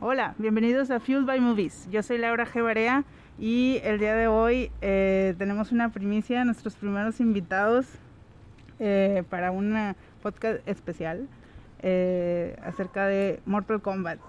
Hola, bienvenidos a Fueled by Movies. Yo soy Laura G. Barea y el día de hoy eh, tenemos una primicia, nuestros primeros invitados eh, para una podcast especial eh, acerca de Mortal Kombat.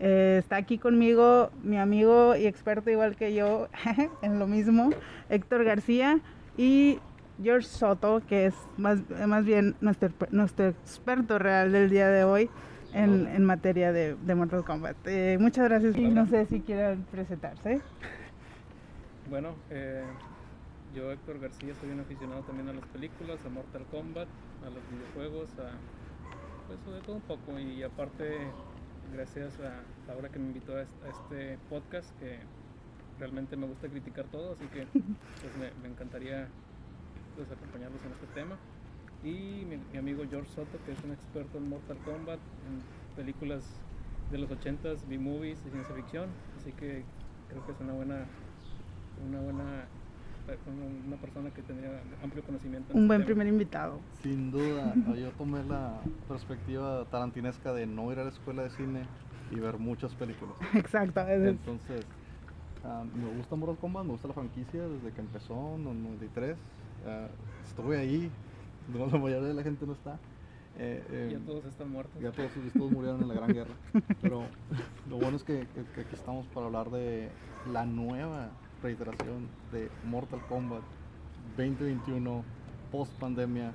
Está aquí conmigo mi amigo y experto igual que yo en lo mismo, Héctor García y George Soto, que es más, bien nuestro experto real del día de hoy en, en materia de, de Mortal Kombat. Eh, muchas gracias y no sé si quieran presentarse. Bueno, eh, yo Héctor García soy un aficionado también a las películas, a Mortal Kombat, a los videojuegos, a pues de todo un poco y aparte gracias a Laura que me invitó a este, podcast que realmente me gusta criticar todo, así que pues me, me encantaría pues, acompañarlos en este tema. Y mi, mi amigo George Soto, que es un experto en Mortal Kombat, en películas de los 80s, B-movies de ciencia ficción, así que creo que es una buena, una buena, una, persona que tendría amplio conocimiento. en Un este buen tema. primer invitado. Sin duda, yo tomé la perspectiva tarantinesca de no ir a la escuela de cine y ver muchas películas. Exacto. es- Entonces, ah, me gusta Mortal Kombat, me gusta la franquicia desde que empezó en el 93. Ah, estuve ahí, no, la mayoría de la gente no está. Eh, eh, Ya todos están muertos. ya todos, todos murieron en la Gran Guerra. Pero lo bueno es que, que- que aquí estamos para hablar de la nueva reiteración de Mortal Kombat 2021, post pandemia.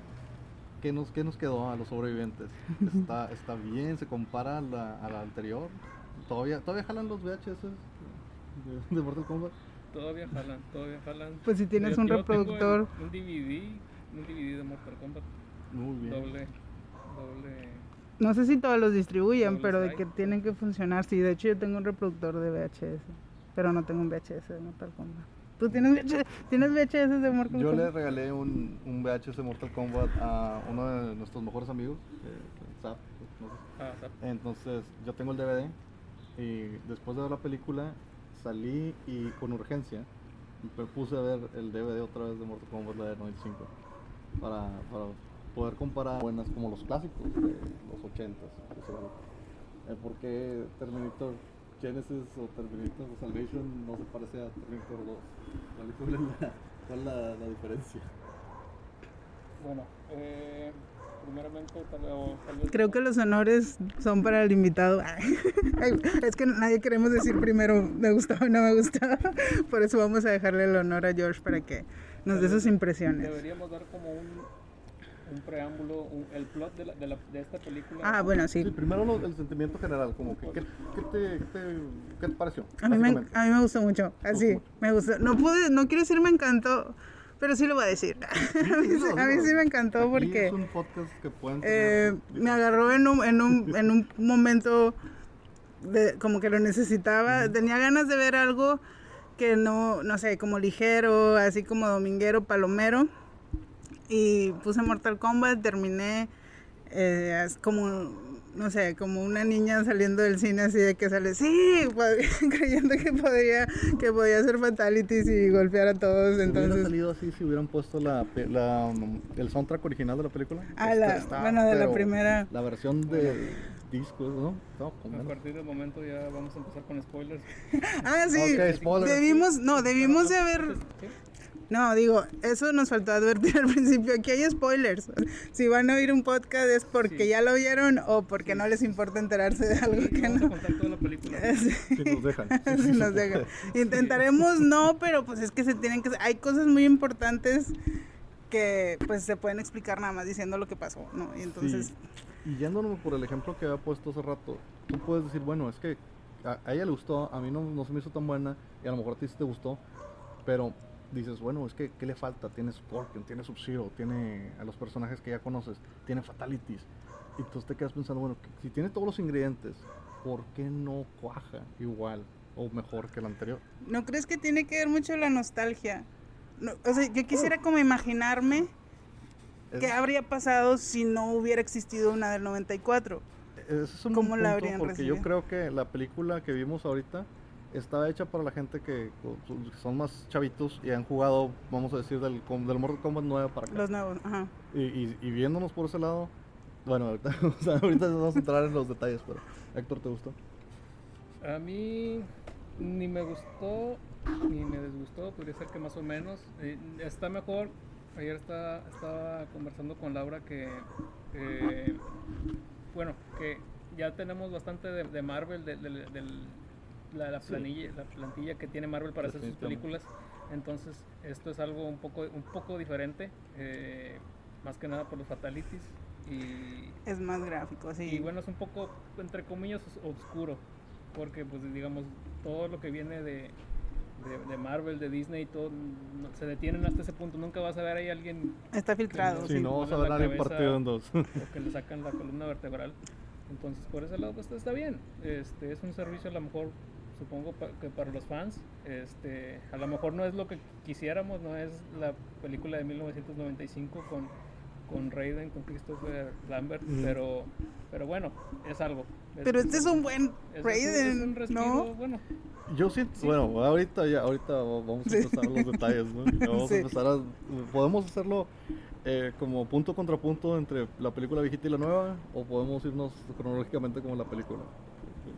¿Qué nos, qué nos quedó a los sobrevivientes? Está, está bien, se compara a la, a la anterior. ¿Todavía, ¿Todavía jalan los VHS de, de Mortal Kombat? Todavía jalan, todavía jalan. Pues si tienes Yo- un yo tengo el- reproductor. un DVD, un DVD de Mortal Kombat, Muy bien. doble, doble. No sé si todos los distribuyen, pero de que tienen que funcionar. Sí, de hecho yo tengo un reproductor de VHS, pero no tengo un VHS de Mortal Kombat. ¿Tú tienes VHS, ¿tienes VHS de Mortal Yo le Kombat? regalé un, un VHS de Mortal Kombat a uno de nuestros mejores amigos, eh, Zap, no sé. Ah, sea, Entonces yo tengo el DVD y después de ver la película salí y con urgencia me puse a ver el DVD otra vez de Mortal Kombat la de 95 para, para poder comparar buenas como los clásicos de los 80s. Eh, ¿Por qué Terminator Genesis o Terminator Salvation no se parece a Terminator 2? ¿Cuál, cuál es la, cuál es la- la diferencia? bueno, eh, primeramente, tal, vez. Creo que los honores son para el invitado. Ay, es que nadie queremos decir primero me gustó o no me gustó. Por eso vamos a dejarle el honor a George para que nos dé sus impresiones. Deberíamos dar como un, un preámbulo, un- el plot de, la, de, la, de esta película. Ah, bueno, Sí, sí. primero lo- el sentimiento general, como que, ¿qué, qué te, qué te- qué te pareció? A mí, me, a mí me gustó mucho, así, mucho. me gustó. No pude, no quiero decir me encantó, pero sí lo voy a decir. a, mí, sí- a mí sí me encantó Aquí porque Es un podcast que pueden eh, me agarró en un, en un, en un momento de, como que lo necesitaba. Tenía ganas de ver algo que no, no sé, como ligero, así como dominguero, palomero. Y puse Mortal Kombat, terminé eh, como, no sé, como una niña saliendo del cine así de que sale, sí, creyendo que podía, que podía hacer fatalities y golpear a todos. Hubiera Entonces, salido así si hubieran puesto la, la, um, el soundtrack original de la película. Ah, la- bueno, de la primera. La versión de discos, ¿no? No, A partir del momento ya vamos a empezar con spoilers. ah, sí, Ok, spoiler. debimos, no, debimos de haber ¿Sí? No, digo, eso nos faltó advertir al principio. Aquí hay spoilers. Si van a oír un podcast es porque Sí. ya lo vieron o porque no les importa enterarse de algo que Vamos a no. contar toda la película. Sí. Si nos dejan. Si Sí, nos dejan. Intentaremos no, pero pues es que se tienen que... Hay cosas muy importantes que pues se pueden explicar nada más diciendo lo que pasó, ¿no? Y entonces... Sí. Y yéndonos por el ejemplo que había puesto hace rato, tú puedes decir, bueno, es que a, a ella le gustó, a mí no, no se me hizo tan buena, y a lo mejor a ti sí te gustó, pero dices, bueno, es que, ¿qué le falta? Tiene Scorpion, tiene Sub-Zero, tiene a los personajes que ya conoces, tiene Fatalities. Y entonces te quedas pensando, bueno, si tiene todos los ingredientes, ¿por qué no cuaja igual o mejor que el anterior? ¿No crees que tiene que ver mucho la nostalgia? No, o sea, yo quisiera como imaginarme Es- qué habría pasado si no hubiera existido una del 94. Ese es un ¿Cómo la habrían porque yo creo que la película que vimos ahorita está hecha para la gente que, que son más chavitos y han jugado, vamos a decir, del, com- del Mortal Kombat 9 para acá. Los nuevos, ajá. Y, y- y viéndonos por ese lado, bueno, ahorita, o sea, ahorita vamos a entrar en los detalles, pero Héctor, ¿te gustó? A mí ni me gustó ni me disgustó, podría ser que más o menos. Eh, está mejor. Ayer está, estaba conversando con Laura que, eh, bueno, que ya tenemos bastante de, de Marvel, de, la, la Sí. planilla, la plantilla que tiene Marvel para hacer sus películas. Entonces, esto es algo un poco, un poco diferente, eh, más que nada por los fatalities. Y, Es más gráfico, sí. y bueno, es un poco, entre comillas, os- oscuro. Porque, pues, digamos, todo lo que viene de, de, de Marvel, de Disney, todo no- se detienen hasta ese punto. Nunca vas a ver ahí a alguien Está filtrado, Si sí. no, vas a ver la a alguien partido en dos. o que le sacan la columna vertebral. Entonces, por ese lado, pues está bien. Este, es un servicio a lo mejor, supongo pa- que para los fans, este, a lo mejor no es lo que quisiéramos, no es la película de 1995 con, con Raiden, con Christopher Lambert, Ujú. pero, pero bueno, es algo. Pero este es un buen es- es un- Raiden, es un respiro, ¿no? bueno, Yo siento, Sí. bueno, ahorita ya, ahorita vamos a Sí. empezar los detalles, ¿no? Ya Vamos Sí. a empezar a, podemos hacerlo eh, como punto contra punto entre la película viejita y la nueva, o podemos irnos cronológicamente como la película.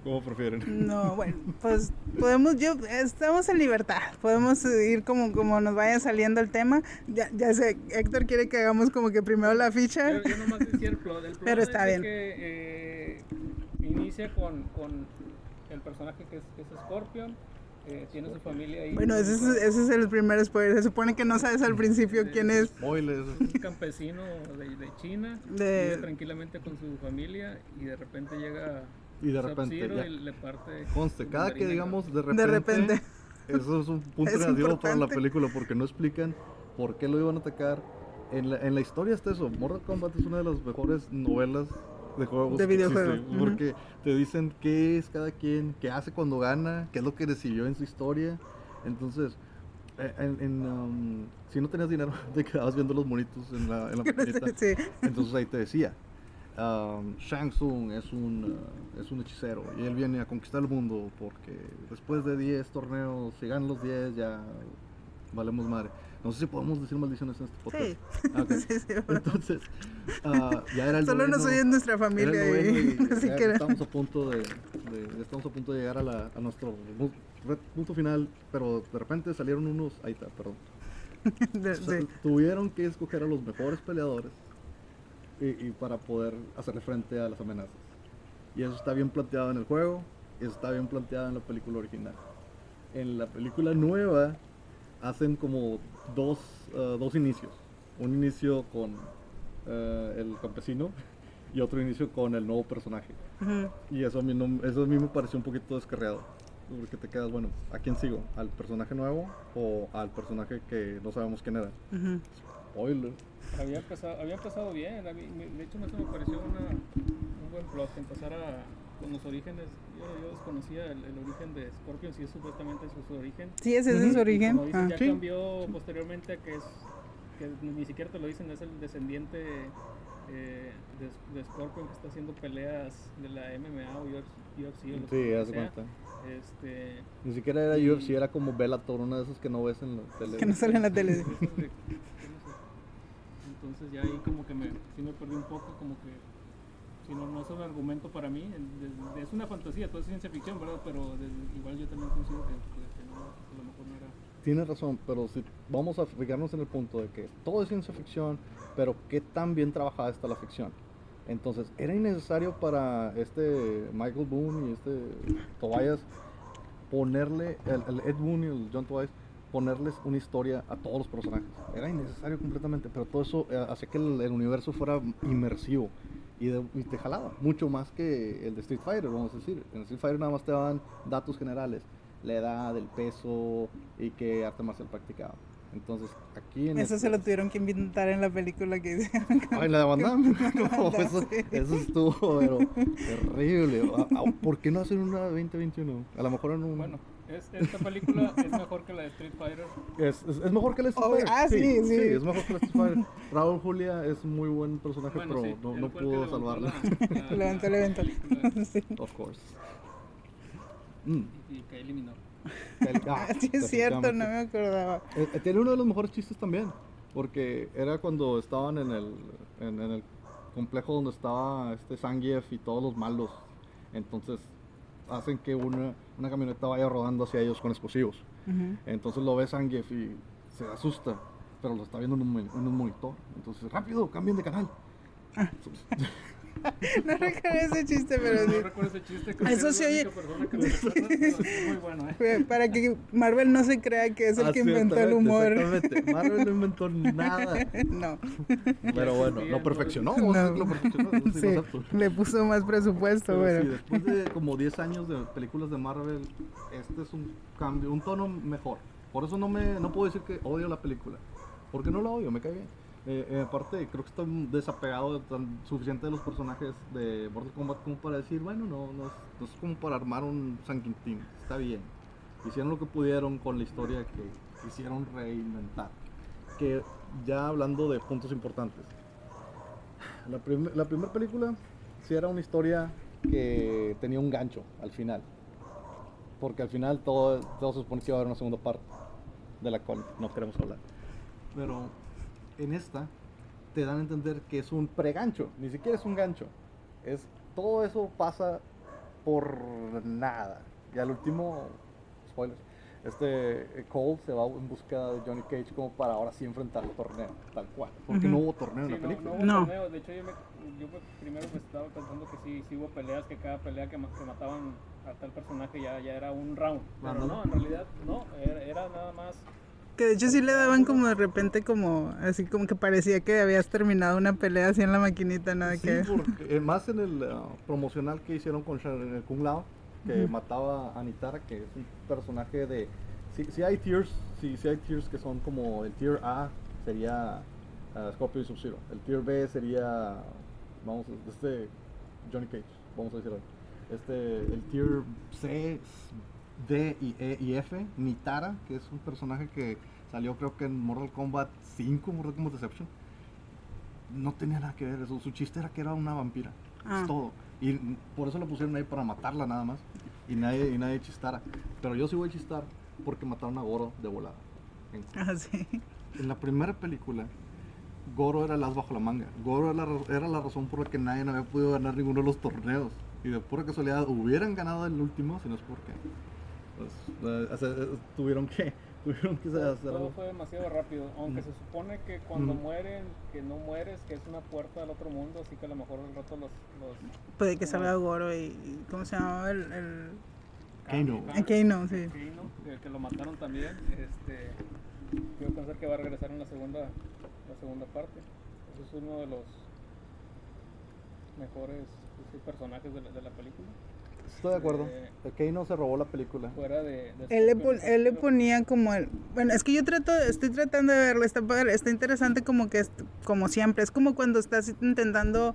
Como prefieren. No, bueno, pues podemos, yo, estamos en libertad, podemos ir como, como nos vaya saliendo el tema. Ya, ya sé, Héctor quiere que hagamos como que primero la ficha. Yo, yo nomás decía el plot. El plot Pero es está bien. que eh, inicia con, con el personaje que es, que es Scorpion. eh, tiene su familia ahí. Bueno, ese es, ese es el primer spoiler. Se supone que no sabes al principio quién es. Spoilers. un campesino de, de China. De- Vive tranquilamente con su familia y de repente llega. Y de repente, ya. y le parte. Conste, cada que digamos de repente, De repente. eso es un punto Es negativo para la película porque no explican por qué lo iban a atacar. En la, en la historia está eso. Mortal Kombat es una de las mejores novelas de juegos De que videojuego, existe, ujú. Porque te dicen qué es cada quien, qué hace cuando gana, qué es lo que recibió en su historia. Entonces, eh, en, en, um, si no tenías dinero, te quedabas viendo los monitos en la, en la. Sí. Entonces ahí te decía, um, Shang Tsung es un, uh, es un hechicero y él viene a conquistar el mundo porque después de 10 torneos, si ganan los 10 ya valemos madre. No sé si podemos decir maldiciones en este podcast. Sí. Ah. Sí, sí. Entonces, ah, ya era el Solo nos noveno- oye nuestra familia y, y así ya que estamos a punto de, estamos a punto de llegar a, la- a nuestro punto final, pero de repente salieron unos, ahí está, perdón. de- O sea, sí. Tuvieron que escoger a los mejores peleadores y, y para poder hacerle frente a las amenazas. Y eso está bien planteado en el juego, y eso está bien planteado en la película original. En la película nueva hacen como dos, eh, dos inicios. Un inicio con eh, el campesino y otro inicio con el nuevo personaje. Y eso a mí, no- eso a mí me pareció un poquito descarriado. Porque te quedas, bueno, ¿a quién sigo? ¿Al personaje nuevo o al personaje que no sabemos quién era? Ujú. Spoiler. Había empezado, había empezado bien. a De hecho, eso me pareció una, un buen plot. que Empezara con los orígenes. Yo, yo desconocía el, el origen de Scorpion, si es supuestamente su, su origen. Sí, ese es su Ujú. origen. Como dicen, Ah. ya Sí. cambió posteriormente a que es que ni siquiera te lo dicen, es el descendiente eh, de, de Scorpion que está haciendo peleas de la MMA o UFC o lo Sí, haz cuenta. Este, Ni siquiera era Y- UFC, era como Bellator, una de esas que no ves en la tele. Que no sale en la tele. Esos de- no sé. Entonces ya ahí como que me, sí me perdí un poco, como que si no, no es un argumento para mí, es una fantasía, todo es ciencia ficción, ¿verdad? Pero igual yo también considero que, que- no era... Tienes razón, pero si vamos a fijarnos en el punto de que todo es ciencia ficción, pero qué tan bien trabajada está la ficción. Entonces, era innecesario para este Michael Boone y este Tobias ponerle, el, el Ed Boone y el John Tobias, ponerles una historia a todos los personajes. Era innecesario completamente, pero todo eso eh, hacía que el, el universo fuera inmersivo y, de- y te jalaba, mucho más que el de Street Fighter, vamos a decir. En Street Fighter nada más te daban datos generales, la edad, el peso y qué arte marcial practicaba. Entonces, aquí en Eso este- se lo tuvieron que inventar en la película que hicieron. Ay, la de Van Damme. No, eso, sí. eso estuvo pero, terrible. Ah, ah, ¿Por qué no hacer una 2021? A lo mejor en un... Bueno, es, esta película es mejor que la de Street Fighter. Es, es, es mejor que el Street Obvio. Fighter. Ah, sí, sí. es mejor que el Street Fighter. Raúl Julia es un muy buen personaje, Bueno, pero sí, no, no pudo levantó salvarlo. la- la- Levantó el evento. la of course. Mm. Y, y que eliminó. Ah, Sí, es cierto, no me acordaba. Eh, eh, tiene uno de los mejores chistes también, porque era cuando estaban en el, en, en el complejo donde estaba este Zangief y todos los malos. Entonces hacen que una, una camioneta vaya rodando hacia ellos con explosivos. Entonces lo ve Zangief y se asusta, pero lo está viendo en un, mon- en un monitor. Entonces, rápido, cambien de canal. No recuerdo ese chiste, pero No sí. recuerdo ese chiste, Eso la oye- única persona que pero es muy bueno, ¿eh? Para que Marvel no se crea que es el Ah, que inventó el humor. Exactamente. Marvel no inventó nada. No. Pero bueno, Sí, lo perfeccionó. No. sea, Lo perfeccionó. sí Sí, le puso más presupuesto, Pero sí, bueno. después de como 10 años de películas de Marvel, este es un cambio, un tono mejor. Por eso no me no puedo decir que odio la película. Porque no la odio, me cae bien. Eh, eh, aparte, creo que estoy desapegado de tan suficiente de los personajes de Mortal Kombat como para decir, bueno, no, no, es, como para armar un San Quintín. Está bien. Hicieron lo que pudieron con la historia que quisieron reinventar. Que ya hablando de puntos importantes. La, prim- la primera película sí era una historia que tenía un gancho al final. Porque al final todo, todo se supone que iba a haber una segunda parte, de la cual no queremos hablar. Pero en esta te dan a entender que es un pregancho, ni siquiera es un gancho. Es, todo eso pasa por nada. Y al último, spoilers, este eh, Cole se va en busca de Johnny Cage como para ahora sí enfrentar el torneo, tal cual. Porque Ujú. no hubo torneo Sí, en la no, película. no hubo No. torneo. De hecho, yo, me, yo me- primero me estaba pensando que sí, sí hubo peleas, que cada pelea que, que mataban a tal personaje ya, ya era un round. Pero no, en realidad no, era, era nada más. Que de hecho sí le daban como de repente como, así como que parecía que habías terminado una pelea así en la maquinita, ¿no? De Sí, que... porque, eh, más en el ah, promocional que hicieron con en el Kung Lao, que mataba a Nitara, que es un personaje de... Si, si hay tiers, si, si hay tiers que son como el tier A sería ah, Scorpio y Sub-Zero. El tier B sería, vamos, este Johnny Cage, vamos a decirlo. Este, el tier C, D y E y F, Nitara, que es un personaje que salió creo que en Mortal Kombat 5, Mortal Kombat Deception no tenía nada que ver eso. Su chiste era que era una vampira. Ah. Es todo. Y por eso lo pusieron ahí para matarla nada más. Y nadie, y nadie chistara. Pero yo sí voy a chistar porque mataron a Goro de volada. En, Ah, sí. en la primera película, Goro era el as bajo la manga. Goro era la, ra- era la razón por la que nadie había podido ganar ninguno de los torneos. Y de pura casualidad hubieran ganado el último, si no es porque pues, eh, eh, tuvieron que tuvieron que hacer Todo algo. fue demasiado rápido. Aunque Mm. se supone que cuando Mm. mueren, que no mueres, que es una puerta al otro mundo, así que a lo mejor al rato los. los Puede que salga Goro y... ¿Cómo se llamaba el...? el... Kano. Ah, Kano, sí. Kano, que, que lo mataron también. Este, quiero pensar que va a regresar en la segunda, la segunda parte. Ese es uno de los mejores pues, personajes de la, de la película. Estoy de acuerdo. Eh, Kano se robó la película. Fuera de. de Él le, pon- él le ponía como el... Bueno, es que yo trato, estoy tratando de verlo, está, está interesante como que, es, como siempre, es como cuando estás intentando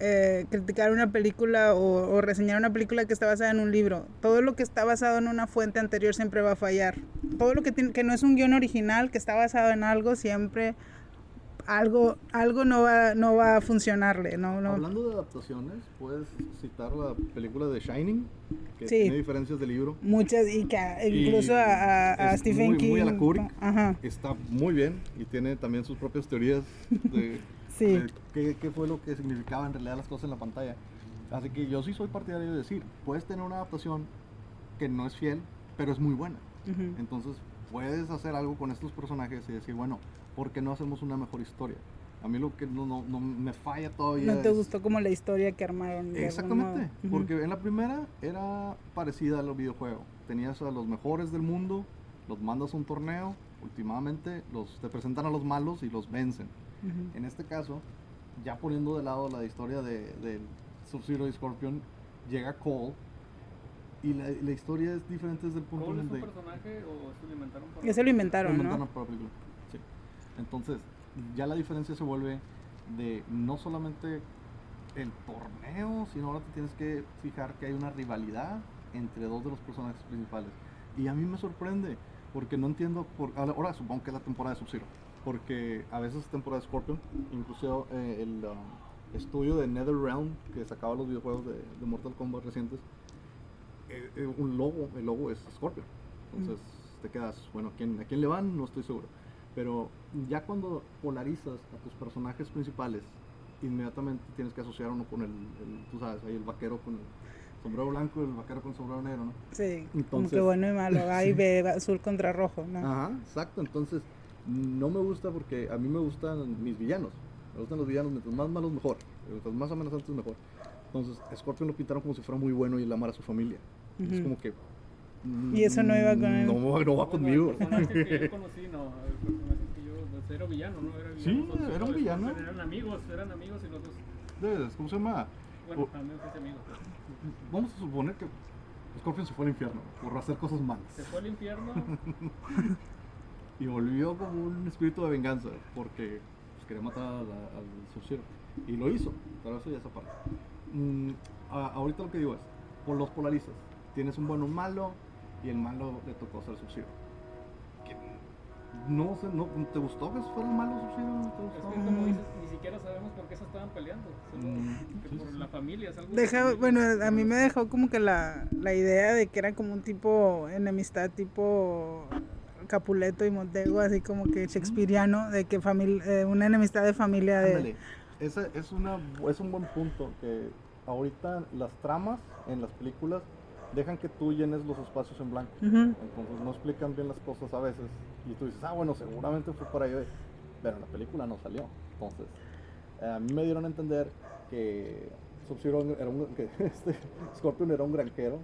eh, criticar una película o, o reseñar una película que está basada en un libro. Todo lo que está basado en una fuente anterior siempre va a fallar. Todo lo que, tiene, que no es un guion original, que está basado en algo, siempre algo, algo no, va, no va a funcionarle. No, no. Hablando de adaptaciones, puedes citar la película de Shining, que Sí. tiene diferencias del libro. Muchas, y que a- Y incluso a, a- a Stephen muy- King. muy a la Kubrick. Ajá, Está muy bien y tiene también sus propias teorías de, sí. de qué, qué fue lo que significaba en realidad las cosas en la pantalla. Así que yo sí soy partidario de decir, puedes tener una adaptación que no es fiel, pero es muy buena. Ujú. Entonces puedes hacer algo con estos personajes y decir, bueno, ¿por qué no hacemos una mejor historia? A mí lo que no, no, no me falla todavía ¿No te es- gustó como la historia que armaron? Exactamente, modo? Ujú. porque en la primera era parecida a los videojuegos. Tenías a los mejores del mundo, los mandas a un torneo, últimamente los, te presentan a los malos y los vencen. Ujú. En este caso, ya poniendo de lado la historia de, de Sub-Zero y Scorpion, llega Cole y la, la historia es diferente desde el punto ¿Cole de es un vista... personaje o se lo inventaron para Ese lo inventaron, Lo ¿no? inventaron para la película. Entonces, ya la diferencia se vuelve de no solamente el torneo, sino ahora te tienes que fijar que hay una rivalidad entre dos de los personajes principales. Y a mí me sorprende, porque no entiendo, por, ahora supongo que es la temporada de Sub-Zero, porque a veces es temporada de Scorpion, incluso eh, el um, estudio de NetherRealm, que sacaba los videojuegos de, de Mortal Kombat recientes, eh, eh, un logo, el logo es Scorpion. Entonces te quedas, bueno, ¿a quién, ¿a quién le van? No estoy seguro. Pero ya cuando polarizas a tus personajes principales, inmediatamente tienes que asociar uno con el, el, tú sabes, ahí el vaquero con el... sombrero blanco y el vaquero con sombrero negro, ¿no? Sí, como Entonces- que bueno y malo. A y B, azul contra rojo, ¿no? Ajá, exacto. Entonces, no me gusta porque a mí me gustan mis villanos. Me gustan los villanos, mientras más malos mejor. Mientras más amenazantes mejor. Entonces, Scorpion lo pintaron como si fuera muy bueno y él amara a su familia. Es Ujú. como que. Y eso no iba con él. No, no va conmigo. El personaje que yo conocí, no. El personaje que yo. pues, era villano, ¿no? Era Sí, villano. Los- era un villano. Eran amigos, eran amigos y los dos. ¿Cómo se llama? Bueno, amigos y amigos. pues. Vamos a suponer que Scorpion se fue al infierno por hacer cosas malas. Se fue al infierno. Y volvió como un espíritu de venganza porque pues, quería matar a la- al Sub-Zero. Y lo hizo, pero eso ya es aparte. Mm, a- ahorita lo que digo es, por los polarizas. Tienes un bueno un malo y el malo le tocó ser Sub-Zero. Que No sé, no, ¿te gustó que fuera el malo? ¿No te Es gustó? que como dices, ni siquiera sabemos por qué se estaban peleando. Solo Mm, que por la familia, es algo de Deja, familia. bueno, a mí me dejó como que la, la idea de que era como un tipo enemistad tipo Capuleto y Montego, así como que shakespeariano, de que eh, una enemistad de familia de... Ese es, una, es un buen punto que ahorita las tramas en las películas dejan que tú llenes los espacios en blanco. Ujú. Entonces no explican bien las cosas a veces. Y tú dices, ah, bueno, seguramente fue por ahí. Pero en la película no salió. Entonces, eh, a mí me dieron a entender que Sub-Zero era un. que este Scorpion era un granjero.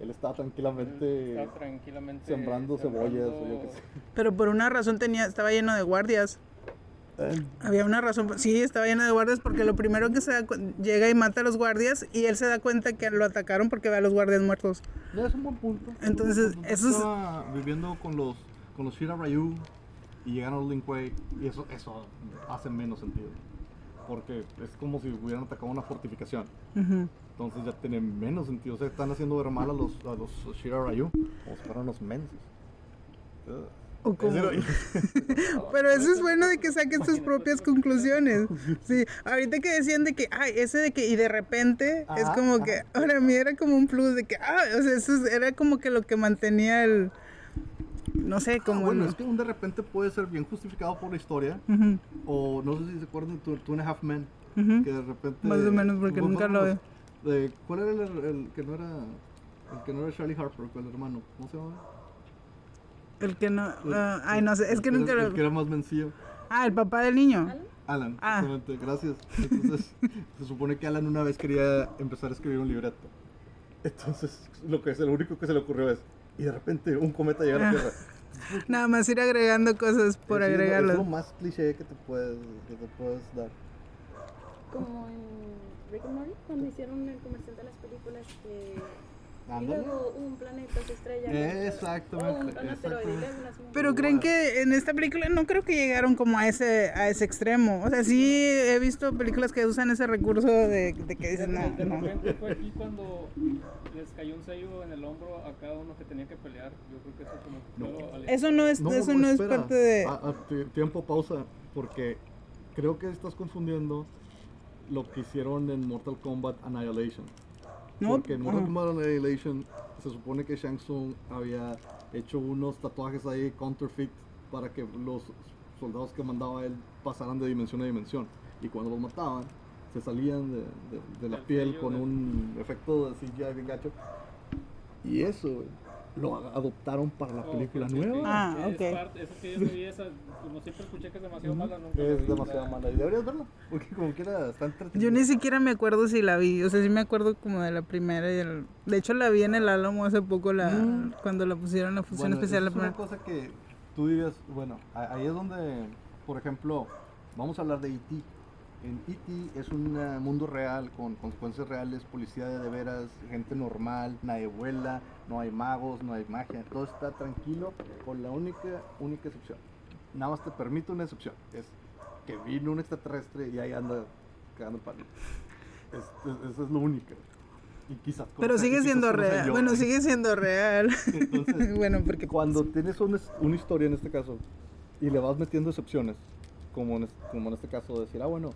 Él estaba tranquilamente Está tranquilamente sembrando cebollas o yo qué sé. Pero por una razón tenía, estaba lleno de guardias. Había una razón, sí, estaba lleno de guardias porque lo primero que se da llega y mata a los guardias y él se da cuenta que lo atacaron porque ve a los guardias muertos. no, es un buen punto. es un Entonces, punto. eso es- Estaba viviendo con los, con los Shira Ryu y llegaron a los Lin Kuei. Y eso, eso hace menos sentido. Porque es como si hubieran atacado una fortificación. Ujú. Entonces ya tiene menos sentido. O sea, están haciendo ver mal a los, a los Shira Ryu. Si fueran unos mensos. Ugh. O Pero eso es bueno de que saquen sus propias conclusiones. Sí, ahorita que decían de que, ay, ese de que, y de repente, es como que, ajá. ahora a mí era como un plus de que, ah, o sea, eso es- era como que lo que mantenía el, no sé, ah, como... bueno, es que un de repente puede ser bien justificado por la historia. O no sé si se acuerdan de Two and a Half Men. Que de repente. Más o menos, porque nunca lo de- ¿Cuál era el, el que no era. El que no era Charlie Harper, el hermano? ¿Cómo se llama? El que no, ah, ay, no sé, es que El nunca lo... El que era más vencido. Ah, el papá del niño. Alan, Ah. exactamente, gracias. Entonces, se supone que Alan una vez quería empezar a escribir un libreto. Entonces, lo que es lo único que se le ocurrió es, y de repente un cometa llega a la. Tierra. Nada más ir agregando cosas por Es- es lo- Es lo más cliché que te puedes, que te puedes dar. Como en Rick and Morty, cuando hicieron el comercial de las películas que... Y Ándale. luego un planeta se estrella. Exactamente, un, exactamente. y Pero creen que en esta película no creo que llegaron como a ese a ese extremo. O sea, sí he visto películas que usan ese recurso de, de que dicen, no, de no. repente fue aquí cuando les cayó un sello en el hombro a cada uno que tenía que pelear. Yo creo que eso como que No. Eso no es, eso no es parte de... Ah, ti- tiempo, pausa, porque creo que estás confundiendo lo que hicieron en Mortal Kombat Annihilation. No, Porque en Mortal ajá. Kombat Annihilation se supone que Shang Tsung había hecho unos tatuajes ahí counterfeit para que los soldados que mandaba él pasaran de dimensión a dimensión. Y cuando los mataban, se salían de, de- de la Del piel con del- un efecto de CGI bien gacho. Y eso güey, lo adoptaron para la Oh, película nueva. Ah, Es ok. parte- Eso que yo no vi, esa, como siempre escuché que es demasiado mala, nunca la Es demasiado la- mala. Y deberías verla, porque como quiera está entretenida. Yo ni siquiera me acuerdo si la vi. O sea, sí me acuerdo como de la primera y el... De hecho, la vi en el Álamo hace poco, la Mm. cuando la pusieron la función Bueno, especial. La Es una primera. cosa que tú dirías, bueno, ahí es donde, por ejemplo, vamos a hablar de E.T. En E.T. es un eh, mundo real con consecuencias reales, policía de, de veras, gente normal, nadie vuela, no hay magos, no hay magia, todo está tranquilo, con la única, única excepción. Nada más te permite una excepción, es que vino un extraterrestre y ahí anda cagando el palo. Es- es- Eso es lo único. Y quizás Pero conoce- sigue siendo real. Bueno, sigue siendo real. Entonces, bueno, porque... cuando tienes una, una historia en este caso y le vas metiendo excepciones, como en, como en este caso, decir, ah, bueno,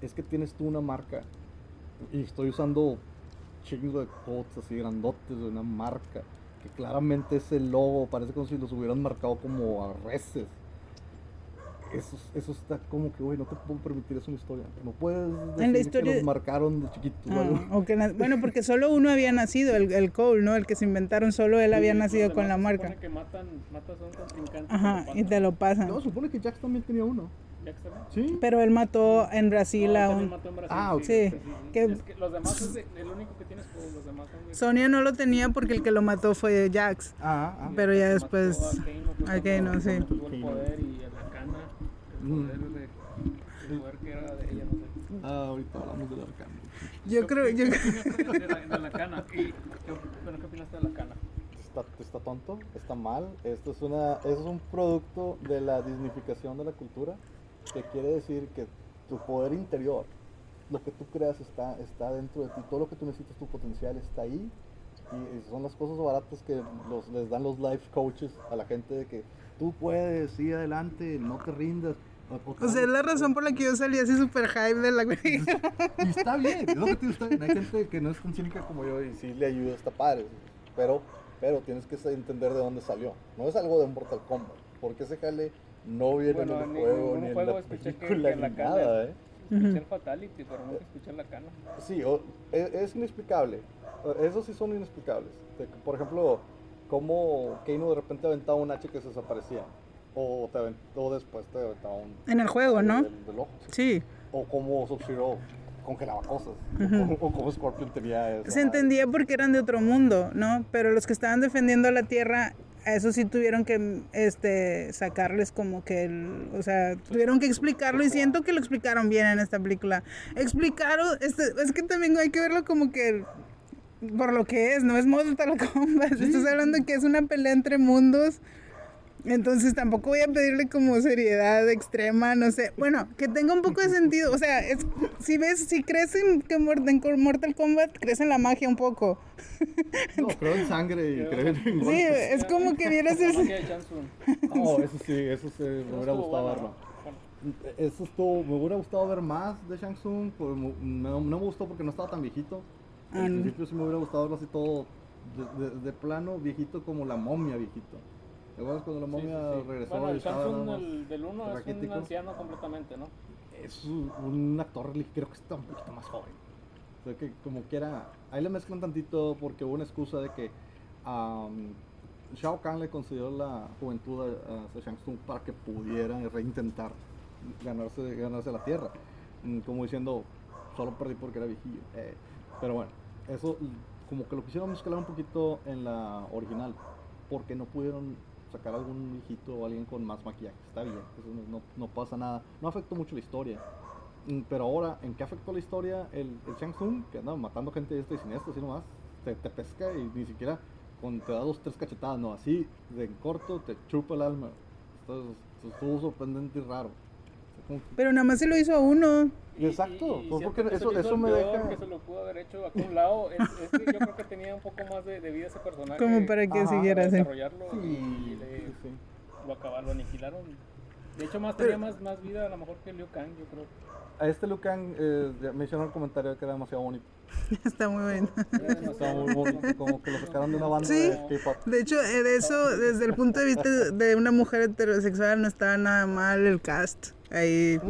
es que tienes tú una marca y estoy usando chingos de quotes así grandotes de una marca que claramente es el logo, parece como si los hubieran marcado como a reces. eso, eso está como que, güey, no te puedo permitir eso en la historia. No puedes decir En la historia- que los marcaron de chiquitos Ah, o que bueno, porque solo uno había nacido, el, el Cole, ¿no? El que se inventaron, solo él había Sí, nacido los con la marca. supone que matan, matas a un contrincante. Ajá, y te lo pasan. No, supone que Jax también tenía uno. Pero él mató en Brasil No, a un... mató en Brasil, Ah, ok. Sí, que- Es que los demás es de- el único que tienes, pues, los demás son de- Sonia no lo tenía porque el que lo mató fue Jax. Ah, ah. Pero ya después... a Kano, sí. tuvo el poder y a la cana, el Mm. de, el poder que era de ella, no sé. Ah, ahorita hablamos del arcano. Yo creo... Yo... ¿Qué opinaste de la, de la cana? Y, ¿qué, bueno, ¿qué opinaste de la cana? Está, está tonto, está mal. Esto es, una, esto es un producto de la disnificación de la cultura, que quiere decir que tu poder interior, lo que tú creas está, está dentro de ti, todo lo que tú necesitas, tu potencial está ahí. Y son las cosas baratas que los, les dan los life coaches a la gente de que tú puedes, sí, adelante, no te rindas. O sea, es la razón por la que yo salí así super hype de la Y está bien, es lo que te digo, está bien. Hay gente que no es tan cínica como yo y sí le ayuda, está padre. Pero, pero tienes que entender de dónde salió. No es algo de Mortal Kombat, porque ese jale no viene Bueno, en el en juego ni en juego la escuché que- película que la ni cana- nada, ¿eh? Escuché el Fatality, pero nunca escuché la cana. Sí, o- es, es inexplicable. Esos sí son inexplicables. Que, por ejemplo, cómo Keino de repente aventaba un hacha que se desaparecía. O, te avent- o después te aventaba un... En el juego, ¿no? Del, del ojo, sí. Sí. O cómo Sub-Zero congelaba cosas. o, o cómo Scorpion tenía eso. Se entendía porque eran de otro mundo, ¿no? Pero los que estaban defendiendo a la Tierra, a eso sí tuvieron que este, sacarles como que, el, o sea, tuvieron que explicarlo y siento que lo explicaron bien en esta película. Explicaron, este, es que también hay que verlo como que por lo que es, no es Mortal Kombat, estás hablando que es una pelea entre mundos. Entonces tampoco voy a pedirle como seriedad extrema, no sé. Bueno, que tenga un poco de sentido. O sea, es, si ves, si crees en que en Mortal Kombat, crees en la magia un poco. No, creo en sangre y creo en Sí, golpes. es como que vieras La ese... magia de Shang Tsung. No, eso sí, eso sí, me Eso hubiera gustado verlo. Eso estuvo, me hubiera gustado ver más de Shang Tsung, pero mu- no, no me gustó porque no estaba tan viejito. Ah, Al principio sí me hubiera gustado verlo así todo de, de- de plano, viejito como la momia, viejito. ¿Te acuerdas cuando la momia sí, sí. regresó Bueno, el del, del 1 es un anciano completamente, ¿no? Es un, actor, creo que está un poquito más joven. O sea que como quiera, ahí le mezclan tantito porque hubo una excusa de que am, Shao Kahn le concedió la juventud a, a Shang Tsung para que pudiera reintentar ganarse, ganarse la tierra. Mm, Como diciendo, solo perdí porque era viejillo. Eh, pero bueno, eso como que lo quisieron mezclar un poquito en la original porque no pudieron sacar algún viejito o alguien con más maquillaje. Está bien, eso no, pasa nada. No afectó mucho la historia. Mm, Pero ahora, ¿en qué afectó la historia el, el Shang Tsung? Que anda matando gente este y siniestra, así nomás. Te, te pesca y ni siquiera con, te da dos, tres cachetadas, no, así de en corto te chupa el alma. Entonces, estuvo sorprendente y raro. O sea, como que- Pero nada más se lo hizo a uno. Exacto, porque se eso- eso me peor deja- que se lo pudo haber hecho a un lado. Es, es que yo creo que tenía un poco más de, de vida ese personaje. Como para que Ajá, siguiera así. desarrollarlo y le- sí, sí. lo acabaron, lo aniquilaron. De hecho, más tenía más, más vida a lo mejor que Liu Kang, yo creo. A este Lucan eh, ya me hicieron el comentario que era demasiado bonito. Está muy bonito. Era Estaba muy bonito, como que lo sacaron de una banda Sí. de K-pop. De hecho, eh, de eso, desde el punto de vista de una mujer heterosexual, no estaba nada mal el cast. Ahí,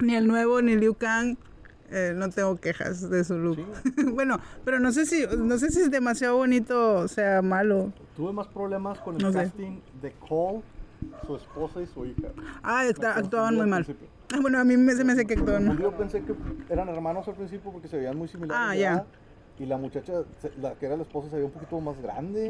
ni el nuevo, ni Liu Kang. eh, no tengo quejas de su look. bueno, pero no sé si no sé si es demasiado bonito o sea malo. Tuve más problemas con el No sé. casting de Cole, su esposa y su hija. Ah, confundí actuaban muy al mal. Ah, bueno, a mí me, se me hace que actuaban mal. Yo pensé que eran hermanos al principio porque se veían muy similares. Ah, ya. Y la muchacha, la que era la esposa, se veía un poquito más grande.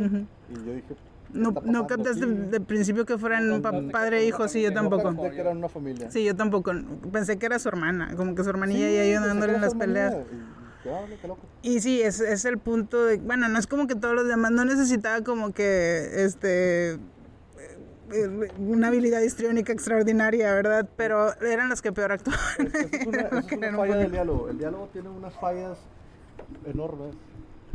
Y yo dije, ¿qué No, está no captaste de principio que fueran No padre e hijo, sí, yo No tampoco. capté que eran una familia. Sí, yo tampoco. Pensé que era su hermana, como que su hermanilla Sí, y ahí pensé que dándole era en las peleas. y- sí, es, es el punto de, bueno, no es como que todos los demás, no necesitaba como que, este, una habilidad histriónica extraordinaria, ¿verdad? Pero eran las que peor actuaban. Esa es una, es una falla del diálogo. El diálogo tiene unas fallas enormes.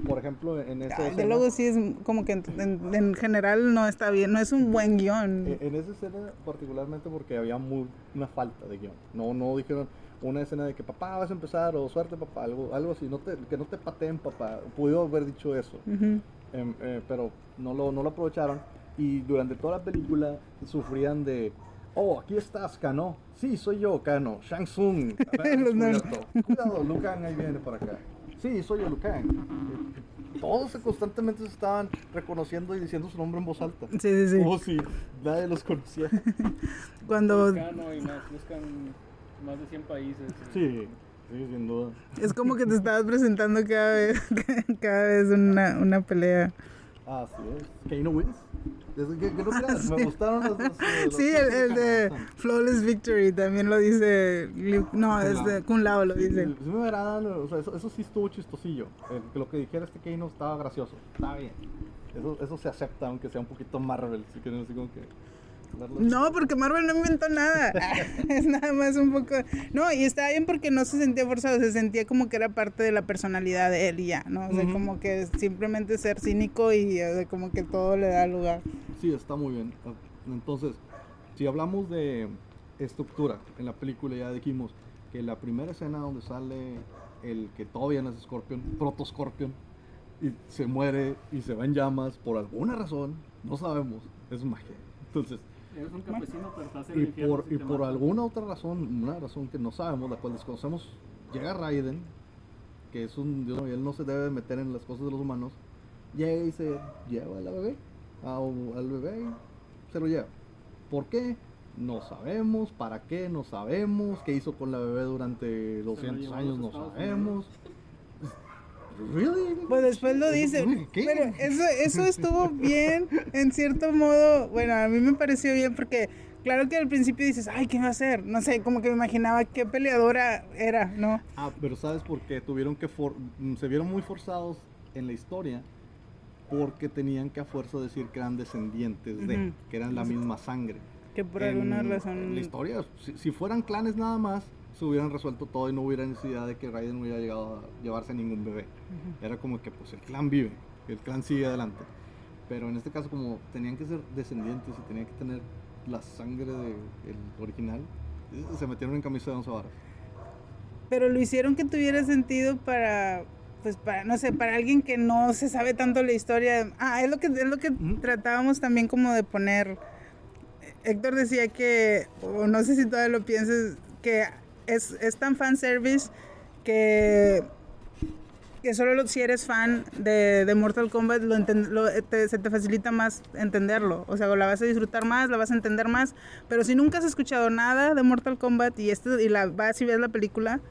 Por ejemplo, en de escena, luego sí es como que en, en- en general no está bien, no es un buen guion. eh, en esa escena particularmente porque había muy, una falta de guion. No, no dijeron una escena de que papá vas a empezar o suerte papá, algo, algo así. No te, que no te pateen papá. Pudo haber dicho eso. Ujú. Em, eh, pero no lo, no lo aprovecharon y durante toda la película sufrían de Oh, aquí estás, Kano. Sí, soy yo, Kano. Shang Tsung. Cuidado, Lucan ahí viene para acá. Sí, soy yo, Lucan. Todos constantemente se estaban reconociendo y diciendo su nombre en voz alta. Sí, sí, sí. Como si nadie los conocía. Cuando y más, buscan más de 100 países. Sí, sí, sin duda. es como que te estabas presentando cada vez, cada vez una, una pelea. Así es. Kano wins. Que, que no creas, me gustaron los, los- los- Sí, el, el de. Flawless Victory también lo dice. No, es de Kun Lao lo Sí, dice. sí, sí me agradan, o sea, eso, eso sí estuvo chistosillo. El- que lo que dijera este Kano estaba gracioso. Está bien. Eso, eso se acepta, aunque sea un poquito Marvel. Si quieren así como que. No, porque Marvel no inventó nada. es nada más un poco. No, y está bien porque no se sentía forzado, se sentía como que era parte de la personalidad de él y ya, ¿no? O sea, como que simplemente ser cínico y o sea, como que todo le da lugar. Sí, está muy bien. Entonces, si hablamos de estructura en la película, ya dijimos que la primera escena donde sale el que todavía no es Scorpion, Proto Scorpion, y se muere y se va en llamas por alguna razón, no sabemos, es magia. Entonces, Es un campesino, pero estás en y el infierno. por, si y por matan. alguna otra razón, una razón que no sabemos, la cual desconocemos, llega Raiden, que es un dios y él no se debe meter en las cosas de los humanos, llega y se lleva a la bebé, au- al bebé y se lo lleva. ¿Por qué? No sabemos, ¿para qué? No sabemos, qué hizo con la bebé durante 200 llevó a años, no sabemos. ¿Really? Pues después lo dice. ¿Qué? Pero eso, eso estuvo bien, en cierto modo. Bueno, a mí me pareció bien porque, claro que al principio dices, ay, ¿qué va a hacer? No sé, como que me imaginaba qué peleadora era, ¿no? Ah, pero ¿sabes por qué? Tuvieron que for- mm, se vieron muy forzados en la historia porque tenían que a fuerza decir que eran descendientes de, Ujú. que eran la misma sangre. Que por En alguna razón. La historia, si, si fueran clanes nada más, se hubieran resuelto todo y no hubiera necesidad de que Raiden hubiera llegado a llevarse ningún bebé. Era como que pues el clan vive, el clan sigue adelante. Pero en este caso como tenían que ser descendientes y tenían que tener la sangre del original, eh, se metieron en camisa de once varas. Pero lo hicieron que tuviera sentido para, pues para, no sé, para alguien que no se sabe tanto la historia. Ah, es lo que, es lo que Ujú. tratábamos también como de poner. Héctor decía que, o no sé si todavía lo pienses, que es, es tan fanservice que que solo lo- si eres fan de, de Mortal Kombat lo enten- lo- te- se te facilita más entenderlo. O sea, la vas a disfrutar más, la vas a entender más. Pero si nunca has escuchado nada de Mortal Kombat y, este, y la vas y ves la película,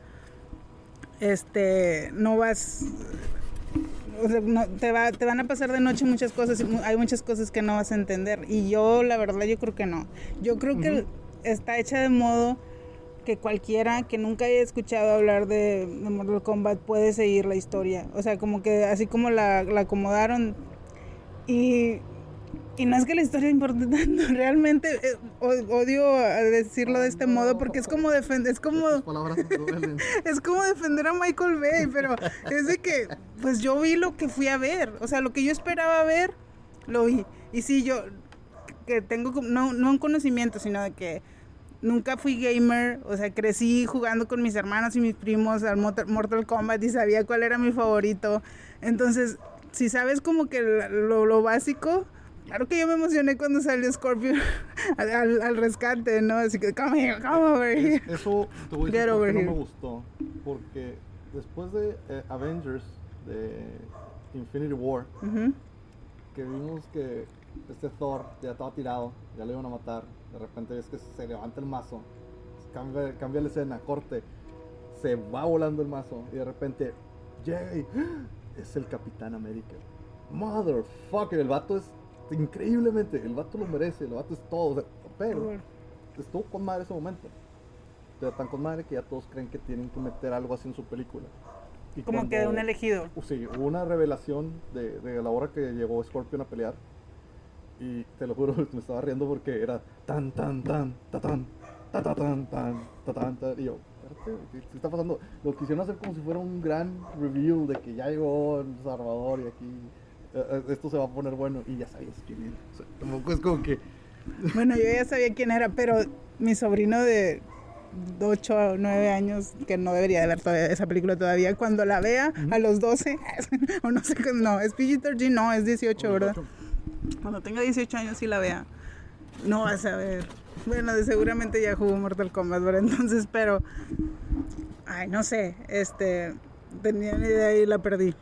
este, no vas... o sea, no- te, va, te van a pasar de noche muchas cosas, hay muchas cosas que no vas a entender. Y yo, la verdad, yo creo que no. Yo creo que Ujú. está hecha de modo que cualquiera que nunca haya escuchado hablar de, de Mortal Kombat puede seguir la historia. O sea, como que así como la, la acomodaron. Y, y no es que la historia importe tanto, realmente eh, odio decirlo de este modo porque es como defender, es como es como defender a Michael Bay, pero es de que, pues yo vi lo que fui a ver, o sea, lo que yo esperaba ver, lo vi. Y sí, yo, que tengo, no, no un conocimiento, sino de que nunca fui gamer, o sea, crecí jugando con mis hermanos y mis primos al Mortal Kombat y sabía cuál era mi favorito. Entonces, si sabes como que lo, lo básico, claro que yo me emocioné cuando salió Scorpion al, al- al rescate, ¿no? Así que, come here, come over here. Es- Eso te voy a decir no here. me gustó. Porque después de eh, Avengers, de Infinity War, que vimos que este Thor ya estaba tirado, ya lo iban a matar. De repente ves que se levanta el mazo, cambia, cambia la escena, corte, se va volando el mazo y de repente llega y ¡ah! es el Capitán América. Motherfucker, el vato es increíblemente, el vato lo merece, el vato es todo, pero estuvo con madre ese momento. Pero tan con madre que ya todos creen que tienen que meter algo así en su película. Y Como que cuando- un elegido. Sí, hubo una revelación de, de la hora que llegó Scorpion a pelear. Y te lo juro, me estaba riendo porque era tan, tan, tan, ta, tan, ta, ta, tan, tan, ta, tan, ta. Y yo, espérate, ¿qué, qué está pasando? Lo quisieron hacer como si fuera un gran reveal de que ya llegó el Salvador y aquí eh, eh, esto se va a poner bueno. Y ya sabías quién era. O sea, tampoco es como que. Bueno, yo ya sabía quién era, pero mi sobrino de 8 o 9 años, que no debería de ver todavía esa película todavía, cuando la vea a los 12, o no sé, qué- no, es PG-13, no, es 18, ¿verdad? Cuando tenga 18 años y la vea, no vas a ver. Bueno, seguramente ya jugó Mortal Kombat, ¿verdad? Entonces, pero. Ay, no sé. Este. Tenía una idea y la perdí.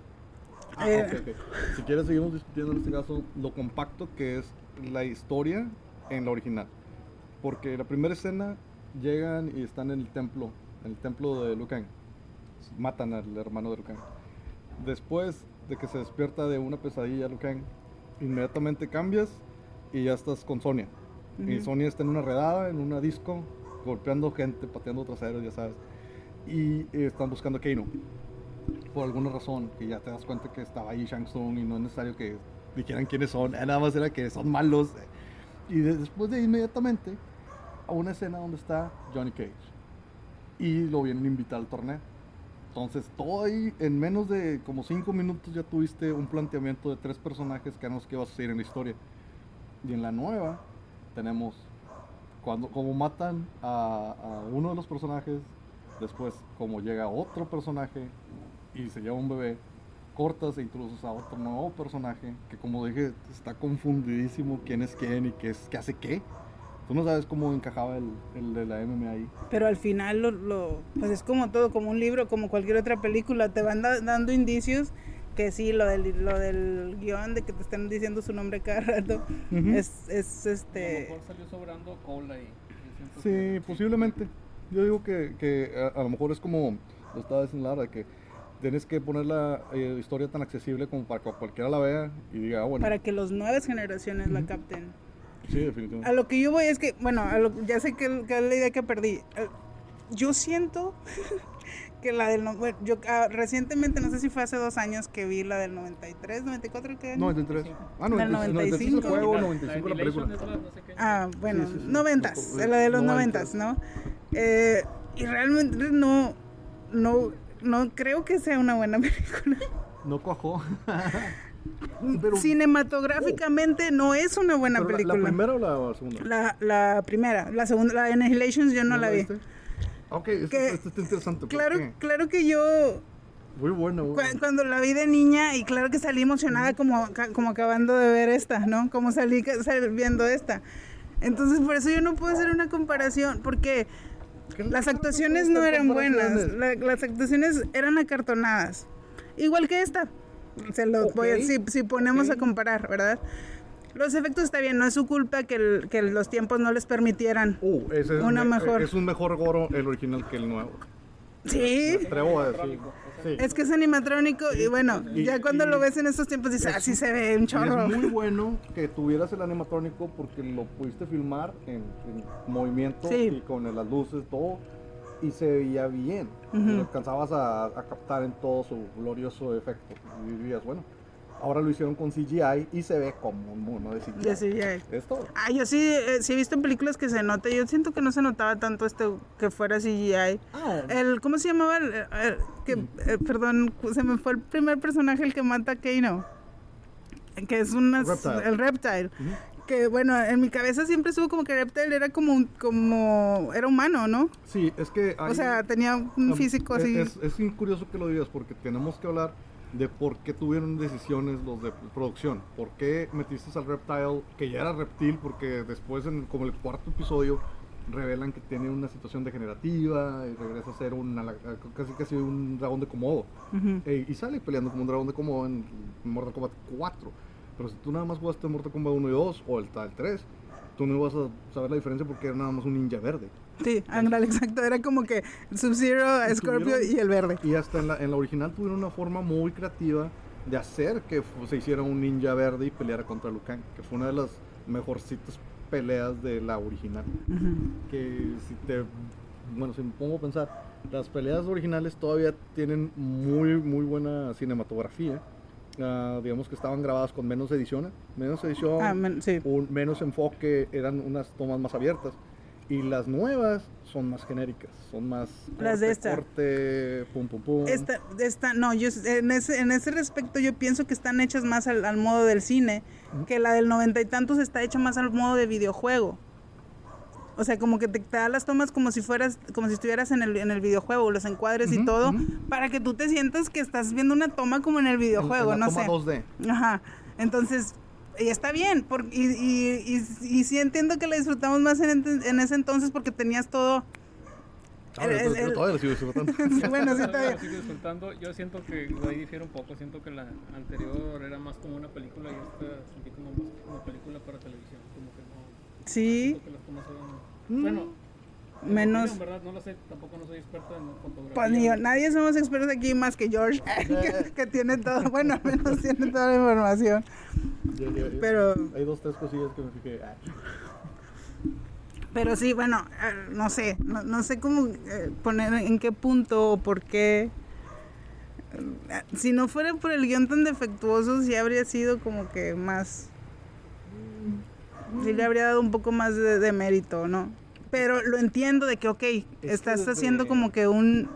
Ah, Eh. Si quieres, seguimos discutiendo en este caso lo compacto que es la historia en la original. Porque la primera escena llegan y están en el templo, en el templo de Liu Kang. Matan al hermano de Liu Kang. Después de que se despierta de una pesadilla Liu Kang, inmediatamente cambias y ya estás con Sonia. Y. Sonia está en una redada, en una disco, golpeando gente, pateando traseros, ya sabes. Y están buscando a Keino por alguna razón, que ya te das cuenta que estaba ahí Shang Tsung y no es necesario que dijeran quiénes son, nada más era que son malos. Y de- después de inmediatamente a una escena donde está Johnny Cage y lo vienen a invitar al torneo. Entonces, todo ahí, en menos de como 5 minutos ya tuviste un planteamiento de tres personajes que los que ibas a seguir en la historia. Y en la nueva tenemos cuando como matan a, a uno de los personajes, después como llega otro personaje y se lleva un bebé, cortas e introduces a otro nuevo personaje que como dije está confundidísimo quién es quién y qué es qué hace qué. Tú no sabes cómo encajaba el, el de la MMA ahí. Pero al final lo, lo- pues es como todo, como un libro, como cualquier otra película, te van da- dando indicios que sí, lo del, lo del guion de que te están diciendo su nombre cada rato, es, es A lo este... mejor salió sobrando cola siento Sí, que- posiblemente. Yo digo que, que a, a lo mejor es como lo estaba diciendo Lara, que tienes que poner la eh, historia tan accesible como para que cualquiera la vea y diga, ah, bueno, Para que las nuevas generaciones la capten. Sí, definitivamente. A lo que yo voy es que, bueno, a lo- ya sé que, que es la idea que perdí. Eh, Yo siento que la del... no- Bueno, yo ah, recientemente, no sé si fue hace dos años que vi la del 93, 94, ¿qué año? 93. Ah, Del 93, 95 el 95. juego, La- 95 la Annihilation película. la no sé qué. Ah, bueno, Sí, sí, sí. noventas, Los- la de los noventas. noventas, ¿no? Eh, y realmente no, no, no creo que sea una buena película. No cuajó. Pero- Cinematográficamente no es una buena Pero la- película. ¿La, primera o la segunda? La, la primera, la segunda, la de Annihilations yo no, la vi. viste? Ok, esto, Que- esto está interesante. ¿por Claro, qué? claro que yo Muy bueno. muy cu- bueno. cuando la vi de niña y claro que salí emocionada como, como acabando de ver esta, ¿no? Como salí viendo esta. Entonces por eso yo no puedo hacer una comparación porque ¿Qué- las actuaciones no eran buenas, la- las actuaciones eran acartonadas. Igual que esta. Se lo voy a- si, si ponemos a ok. comparar, ¿verdad? Los efectos está bien, no es su culpa que, el- que los tiempos no les permitieran. Uh, ese es, Una me- mejor. es un mejor goro el original que el nuevo. Sí, Me atrevo a decir. Sí. es que es animatrónico y bueno, Y- ya cuando y- lo ves en estos tiempos dices, es ah, se ve un chorro. es muy bueno que tuvieras el animatrónico porque lo pudiste filmar en, en movimiento Sí. y con las luces, todo, y se veía bien. Ujú. Lo alcanzabas a, a captar en todo su glorioso efecto. Y dirías, bueno, ahora lo hicieron con CGI y se ve como un mono de CGI. Sí, ya. Es todo. Ah, yo sí, eh, sí he visto en películas que se nota, yo siento que no se notaba tanto este que fuera CGI. Ah, El, ¿Cómo se llamaba? El, el- que, eh, perdón, se me fue el primer personaje el que mata a Kano. Que es una, Reptile. el Reptile. Ujú. Bueno, en mi cabeza siempre estuvo como que Reptile era como, como era humano, ¿no? Sí, es que... O hay- sea, tenía un físico es- así. Es, es curioso que lo digas porque tenemos que hablar de por qué tuvieron decisiones los de producción. ¿Por qué metiste al reptile, que ya era reptil, porque después, en como el cuarto episodio, revelan que tiene una situación degenerativa y regresa a ser un, ala- casi casi un dragón de Komodo. Ujú. Eh, y sale peleando como un dragón de Komodo en Mortal Kombat 4. Pero si tú nada más jugaste Mortal Kombat 1 y 2 o el tal 3, tú no ibas a saber la diferencia porque era nada más un ninja verde. Sí, ándale, exacto. Era como que Sub-Zero, Scorpio tuvieron- y el verde. Y hasta en la, en la original tuvieron una forma muy creativa de hacer que se hiciera un ninja verde y peleara contra Liu Kang, que fue una de las mejorcitas peleas de la original. Ujú. Que si te, bueno, si me pongo a pensar, las peleas originales todavía tienen muy, muy buena cinematografía. Ah, digamos que estaban grabadas con menos ediciones, menos edición, Ah, men- sí. un menos enfoque, eran unas tomas más abiertas. Y las nuevas son más genéricas, son más Las de esta. corte, pum pum pum. Esta, esta, no, yo en ese, en ese respecto yo pienso que están hechas más al, al modo del cine, Ujú. que la del noventa y tantos está hecha más al modo de videojuego. O sea, como que te, te da las tomas como si fueras, como si estuvieras en el, en el videojuego, los encuadres y Ujú, todo, ujú. para que tú te sientas que estás viendo una toma como en el videojuego, en la no toma sé. 2D. Ajá. Entonces, y está bien, por, y, y, y, y sí entiendo que la disfrutamos más en, en ese entonces porque tenías todo... Ah, el- el- yo todavía lo sigo disfrutando. Sí, bueno, sí, bien. lo sigo disfrutando. Yo siento que ahí difiere un poco. Siento que la anterior era más como una película y esta sentí como más como película para televisión. Como que no. Sí, siento que las tomas eran- Bueno, en mi menos... opinión, ¿verdad? No lo sé. Tampoco no soy experto en fotografía. Pues ni yo, nadie somos expertos aquí más que George, que, que tiene todo, bueno, al menos tiene toda la información. Pero, Hay dos, tres cosillas que me fijé. Ah, pero sí, bueno, eh, no sé, no, no sé cómo eh, poner en qué punto o por qué. Eh, Si no fuera por el guion tan defectuoso, sí habría sido como que más. Sí le habría dado un poco más de, de mérito, ¿no? Pero lo entiendo de que, ok, estás haciendo como que un.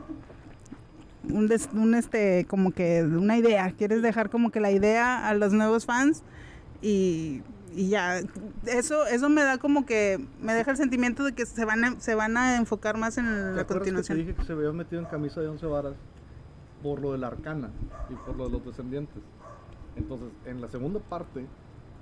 Un, des- un este, como que una idea. Quieres dejar como que la idea a los nuevos fans y, y ya. Eso, eso me da como que. Me deja el sentimiento de que se van a, se van a enfocar más en ¿Te la acuerdas que te continuación. dije que se había metido en camisa de once varas por lo de la arcana y por lo de los descendientes? Entonces, en la segunda parte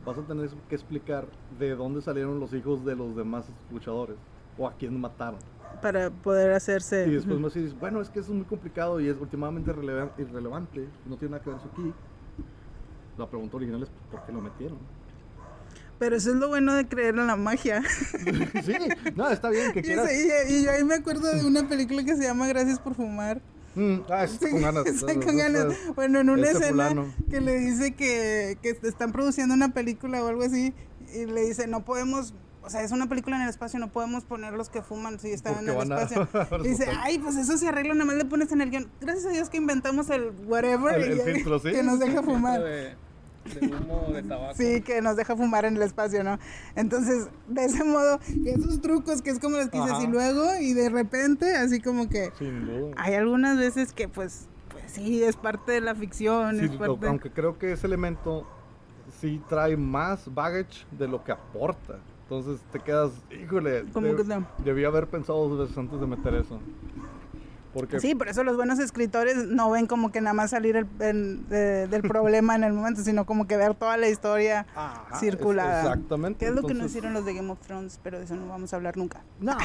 vas a tener que explicar de dónde salieron los hijos de los demás luchadores o a quién mataron. Para poder hacerse. Y después me dices, bueno, es que eso es muy complicado y es últimamente irrelevan- irrelevante, no tiene nada que ver eso aquí. La pregunta original es por qué lo metieron. Pero eso es lo bueno de creer en la magia. sí, no, está bien que quieras. y- y yo ahí me acuerdo de una película que se llama Gracias por fumar. Mm, ah, Sí, con ganas. con ganas. Bueno, en una escena fulano. que le dice que, que están produciendo una película o algo así y le dice, no podemos, o sea, es una película en el espacio, no podemos poner los que fuman si están en el espacio. a dice, ay, pues eso se arregla, nada más le pones en el guion. Gracias a Dios que inventamos el whatever El- filtro, sí. que nos deja fumar. De, de humo, de tabaco. Sí, que nos deja fumar en el espacio, ¿no? Entonces, de ese modo, y esos trucos que es como los que dices, y luego, y de repente, así como que Sin duda. hay algunas veces que, pues, pues sí, es parte de la ficción, Sí, es parte... aunque creo que ese elemento sí trae más baggage de lo que aporta. Entonces te quedas, híjole, ¿Cómo de- que no? debí haber pensado dos veces antes de meter eso. Porque Sí, por eso los buenos escritores no ven como que nada más salir el- el- de- del problema en el momento, sino como que ver toda la historia Ajá, circulada. exactamente. Que es lo que nos hicieron los de Game of Thrones, pero de eso no vamos a hablar nunca. No,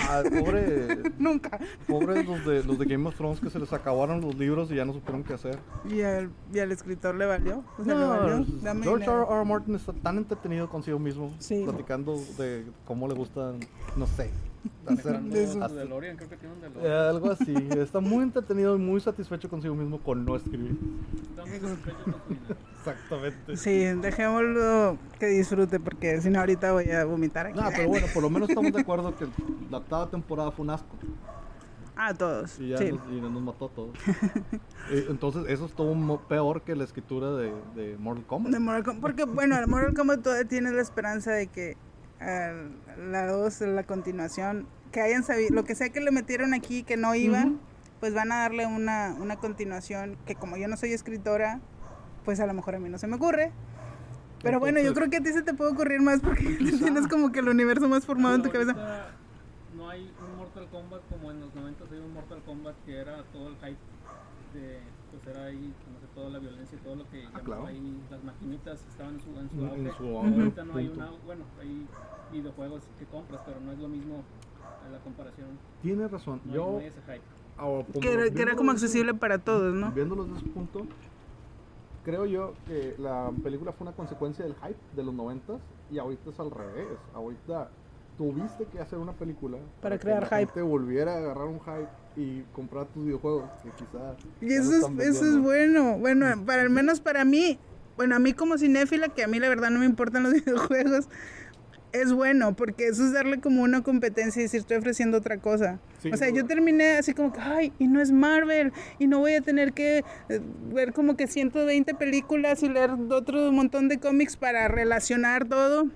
pobre, Nunca. pobres los de, los de Game of Thrones que se les acabaron los libros y ya no supieron qué hacer. Y al, y al escritor le valió. O sea, le No, valió. Dame George R. R. Martin está tan entretenido consigo mismo, Sí. platicando de cómo le gustan, no sé, DeLorean, creo que tiene un eh, DeLorean. algo así. Está muy entretenido y muy satisfecho consigo mismo con no escribir. Está muy satisfecho con su dinero. Exactamente. Sí, dejémoslo que disfrute porque si no ahorita voy a vomitar aquí. No, pero bueno, por lo menos estamos de acuerdo que la octava temporada fue un asco. A todos. Y ya sí. nos, y nos mató a todos. Eh, Entonces, eso estuvo peor que la escritura de, de Mortal Kombat. De Mortal Kombat, porque bueno, el Mortal Kombat todavía tiene la esperanza de que ah, la 2, la continuación, que hayan sabido, lo que sea que le metieron aquí que no iba, pues van a darle una, una continuación que como yo no soy escritora, pues a lo mejor a mí no se me ocurre. Pero bueno, yo creo que a ti se te puede ocurrir más porque tienes como que el universo más formado en tu cabeza. No hay un Mortal Kombat como en los 90 hay un Mortal Kombat que era todo el hype de pues era ahí toda la violencia y todo lo que llamaba claro. ahí las maquinitas estaban en su, en su En- auge. en su ahorita no hay una bueno hay videojuegos que compras pero no es lo mismo a la comparación Tiene razón. no, hay, Yo, no hay ese hype ahora, como- Que era, que era como accesible para todos, ¿no? Viéndolo desde ese punto, creo yo que la película fue una consecuencia del hype de los 90 y ahorita es al revés. Ahorita tuviste que hacer una película Para que crear la hype. gente volviera a agarrar un hype y comprar tus videojuegos que Y eso es, eso es bueno. Bueno, para al menos para mí, bueno, a mí como cinéfila, que a mí la verdad no me importan los videojuegos, es bueno, porque eso es darle como una competencia y decir, estoy ofreciendo otra cosa. Sí, o sea, yo terminé así como que, ay, y no es Marvel, y no voy a tener que eh, ver como que 120 películas y leer otro montón de cómics para relacionar todo.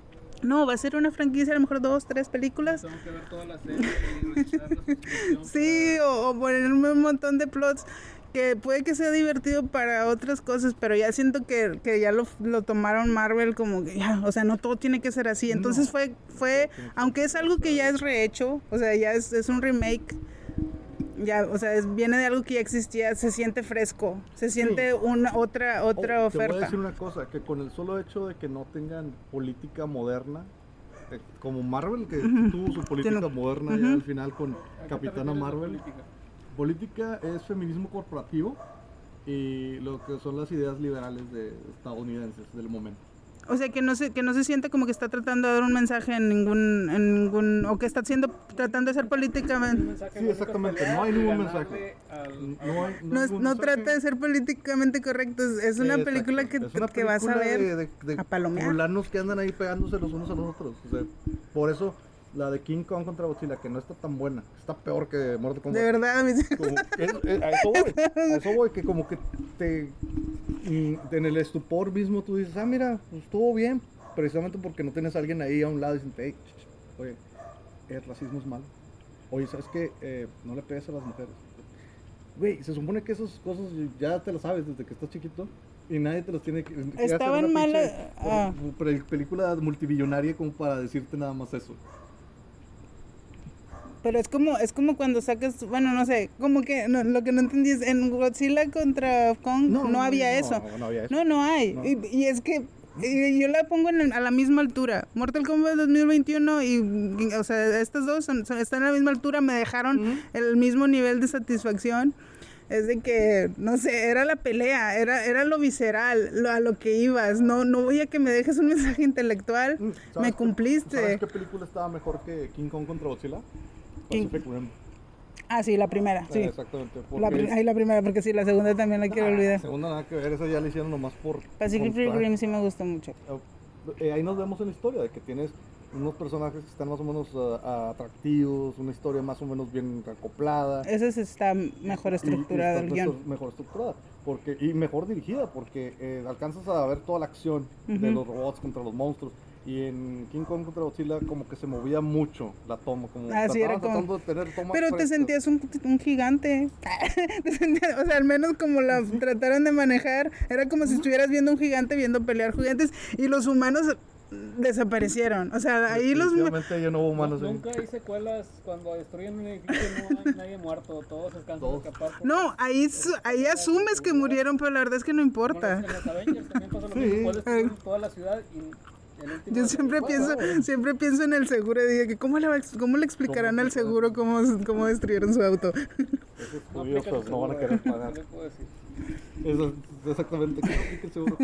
No, va a ser una franquicia, a lo mejor dos, tres películas. tengo que ver todas las series Sí, o, o ponerme un montón de plots que puede que sea divertido para otras cosas, pero ya siento que, que ya lo, lo tomaron Marvel como que ya, o sea, no todo tiene que ser así. Entonces No. fue, fue, aunque es algo que ya es rehecho, o sea, ya es, es un remake, Ya, o sea, es- viene de algo que ya existía, se siente fresco, se siente una otra otra Oh, Te voy a oferta. decir una cosa, que con el solo hecho de que no tengan política moderna, eh, como Marvel, que tuvo su política moderna ya al final con ¿A qué te Capitana Marvel. política? Política es feminismo corporativo y lo que son las ideas liberales de estadounidenses del momento. O sea, que no se que no se siente como que está tratando de dar un mensaje en ningún en ningún o que está haciendo tratando de ser políticamente Sí, exactamente, no hay ningún mensaje. al- No, hay, no, trata de ser políticamente correcto, es, una película que, Es una que vas a ver. de, de, de a palomear. que andan ahí pegándose los unos a los otros. O sea, por eso la de King Kong contra Godzilla, que no está tan buena, está peor que Mortal Kombat. De verdad, Como- es- es- a eso voy, a eso voy, que como que te mm, en el estupor mismo tú dices, ah mira, pues estuvo bien, precisamente porque no tienes a alguien ahí a un lado diciendo, hey, oye, el racismo es malo. Oye, ¿sabes qué? Eh, no le pegues a las mujeres. Güey, se supone que esas cosas ya te las sabes desde que estás chiquito y nadie te las tiene que... Estaban mal, ah. pel- película multibillonaria como para decirte nada más eso. Pero es como, es como cuando sacas, bueno, no sé, como que no, lo que no entendí es en Godzilla contra Kong no, había eso. No, había eso. No, no hay. No. Y, y es que y yo la pongo en a la misma altura. Mortal Kombat 2021 y, y, o sea, estas dos son- son- están a la misma altura, me dejaron el mismo nivel de satisfacción. Es de que, no sé, era la pelea, era, era lo visceral, lo, a lo que ibas. No, no voy a que me dejes un mensaje intelectual. Mm, ¿sabes Me qué- cumpliste. ¿Sabes qué película estaba mejor que King Kong contra Godzilla? Pacific Rim. Ah, sí, la primera, sí. Eh, Exactamente. La, ay, la primera, porque sí, la segunda también la quiero Ah, olvidar. Segunda nada que ver, esa ya la hicieron nomás por... Pacific. Rim sí me gustó mucho. Eh, ahí nos vemos en la historia, de que tienes unos personajes que están más o menos ah, atractivos, una historia más o menos bien acoplada. Esa sí está mejor y- y estructurada está el guion. mejor- estructurada. Porque, y mejor dirigida, porque eh, alcanzas a ver toda la acción de Ujú. los robots contra los monstruos. Y en King Kong contra Godzilla como que se movía mucho la toma, como Ah, sí, era como- tratando de tener tomas Pero te sentías un, un gigante. Te sentías- o sea, al menos como la trataron de manejar, era como si estuvieras viendo un gigante viendo pelear gigantes y los humanos desaparecieron. O sea, ahí los... Ya no hubo humanos ahí. Nunca hay secuelas cuando destruyen un edificio, no hay nadie muerto, todos alcanzan a Todos. escapar. porque- No, ahí, su- ahí asumes que murieron, pero la verdad es que no importa. En los Avengers también pasa lo Sí. mismo, toda la ciudad y. Yo siempre pienso, siempre pienso en el seguro y digo que cómo le, cómo le explicarán al seguro cómo, cómo destruyeron su auto. Esos No curiosos no van a querer pagar. Eso, exactamente. ¿qué no seguro?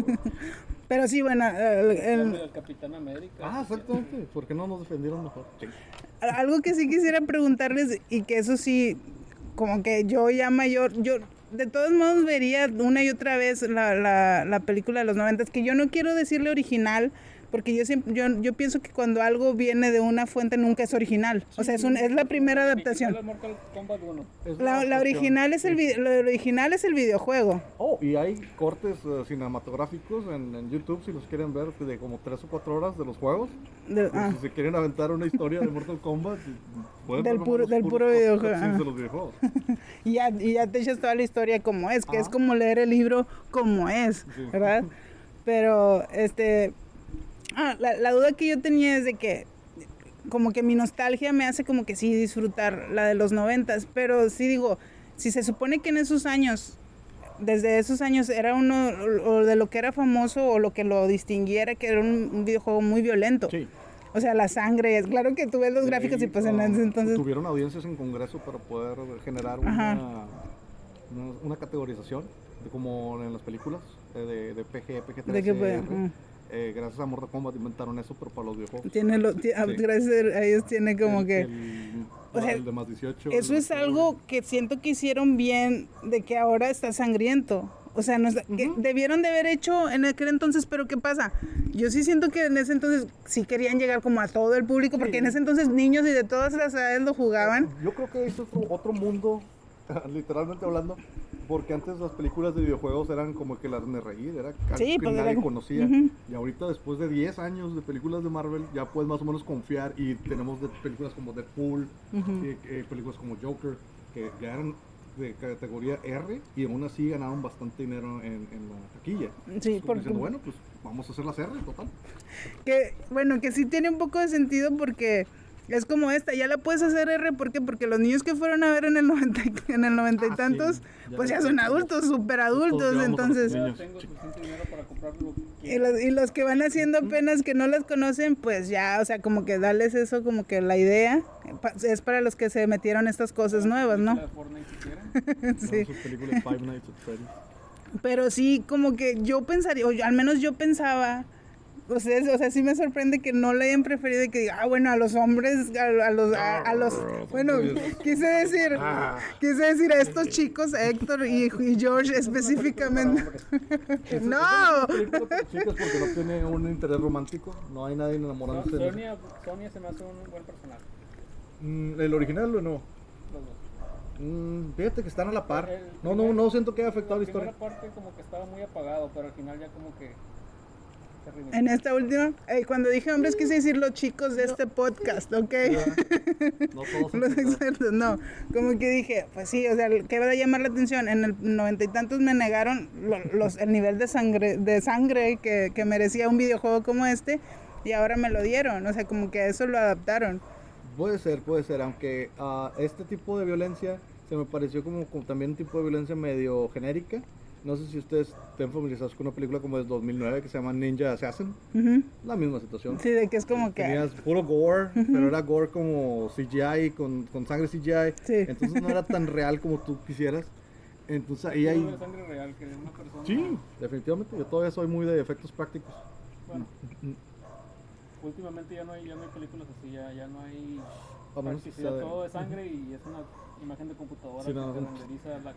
Pero sí, bueno, el- el- El Capitán América. ah, exactamente. ¿Por qué no nos defendieron mejor? Algo que sí quisiera preguntarles y que eso sí, como que yo ya mayor, yo de todos modos vería una y otra vez la, la, la película de los noventas, que yo no quiero decirle original, porque yo siempre, yo, yo pienso que cuando algo viene de una fuente nunca es original. O sea, es, un, es la primera adaptación. El Mortal Kombat 1. Es La, original es el lo original es el videojuego. Oh, y hay cortes eh, cinematográficos en, en YouTube si los quieren ver de como 3 o 4 horas de los juegos. De- ah. Si se quieren aventar una historia de Mortal Kombat, pueden Del ver puro- del puro videojuego, ah. de los videojuegos. Y ya, y ya te echas toda la historia como es, que es Ajá. como leer el libro como es, Sí. ¿verdad? Pero, este, ah, la, la duda que yo tenía es de que, como que mi nostalgia me hace como que sí disfrutar la de los noventas, pero sí digo, si se supone que en esos años, desde esos años era uno, o, o de lo que era famoso o lo que lo distinguiera, que era un, un videojuego muy violento. Sí. O sea, la sangre, es claro que tú ves los gráficos y pues en ese entonces... Tuvieron audiencias en Congreso para poder generar una, una, una categorización, de como en las películas, eh, de, de PG, PG-13. Eh, gracias a Mortal Kombat inventaron eso, pero para los videojuegos. Tiene lo, Sí. gracias a ellos tiene como El- que... el- o sea, el de más 18. Eso es algo que siento que hicieron bien de que ahora está sangriento. O sea, no está- que debieron de haber hecho en aquel entonces, pero ¿qué pasa? Yo sí siento que en ese entonces sí querían llegar como a todo el público, porque en ese entonces niños y de todas las edades lo jugaban. Yo creo que es otro, otro mundo, literalmente hablando, porque antes las películas de videojuegos eran como que las de reír, era Sí, que pues, nadie era- conocía. Y ahorita, después de 10 años de películas de Marvel, ya puedes más o menos confiar y tenemos de películas como Deadpool, eh, eh, películas como Joker, que ya eran de categoría R y aún así ganaron bastante dinero en, en la taquilla. Sí, Es como porque- diciendo, bueno, pues vamos a hacer las R, total. Que, bueno, que sí tiene un poco de sentido porque Es como esta, ya la puedes hacer R, ¿por qué? Porque los niños que fueron a ver en el 90, y- en el 90 y Ah, sí, tantos, ya pues ya son adultos, súper adultos, entonces... niños. Ya tengo suficiente dinero para comprar lo que Y los, y los que van haciendo apenas que no las conocen, pues ya, o sea, como que darles eso, como que la idea, es para los que se metieron estas cosas nuevas, ¿no? Sí. Sus películas Five Nights at Freddy's. Pero sí, como que yo pensaría, o yo- al menos yo pensaba, ustedes, o sea, sí me sorprende que no le hayan preferido y que diga, ah, bueno, a los hombres, a, a los, a, a los, bueno, quise decir, quise decir a estos chicos, a Héctor y, y George específicamente. no, chicas porque no tiene un interés romántico, no hay nadie enamorándose. de Sonia, Sonia se me hace un buen personaje. Mm, ¿El original o no? Los dos. Mm, fíjate que están a la par. El No, no, no siento que haya afectado la La primera historia. parte como que estaba muy apagado, pero al final ya como que. En esta última, eh, cuando dije hombres quise decir los chicos de este podcast, ¿ok? No todos Los expertos, no. Como que dije, pues sí, o sea, que va a llamar la atención. En el noventa y tantos me negaron lo- los, el nivel de sangre, de sangre que, que merecía un videojuego como este. Y ahora me lo dieron. O sea, como que a eso lo adaptaron. Puede ser, puede ser, aunque ah, este tipo de violencia se me pareció como, como también un tipo de violencia medio genérica. No sé si ustedes estén familiarizados con una película como de 2009 que se llama Ninja Assassin. Ujú. La misma situación. Sí, de que es como que... Tenías puro gore, pero era gore como CGI, con, con sangre CGI. Sí. Entonces no era tan real como tú quisieras. Entonces ahí No hay... de sangre real, que de una persona. Sí, definitivamente. Yo todavía soy muy de efectos prácticos. Bueno, últimamente ya no hay, ya no hay películas así, ya, ya no hay A menos de- todo es sangre y es una imagen de computadora Sí, que no, no. renderiza la.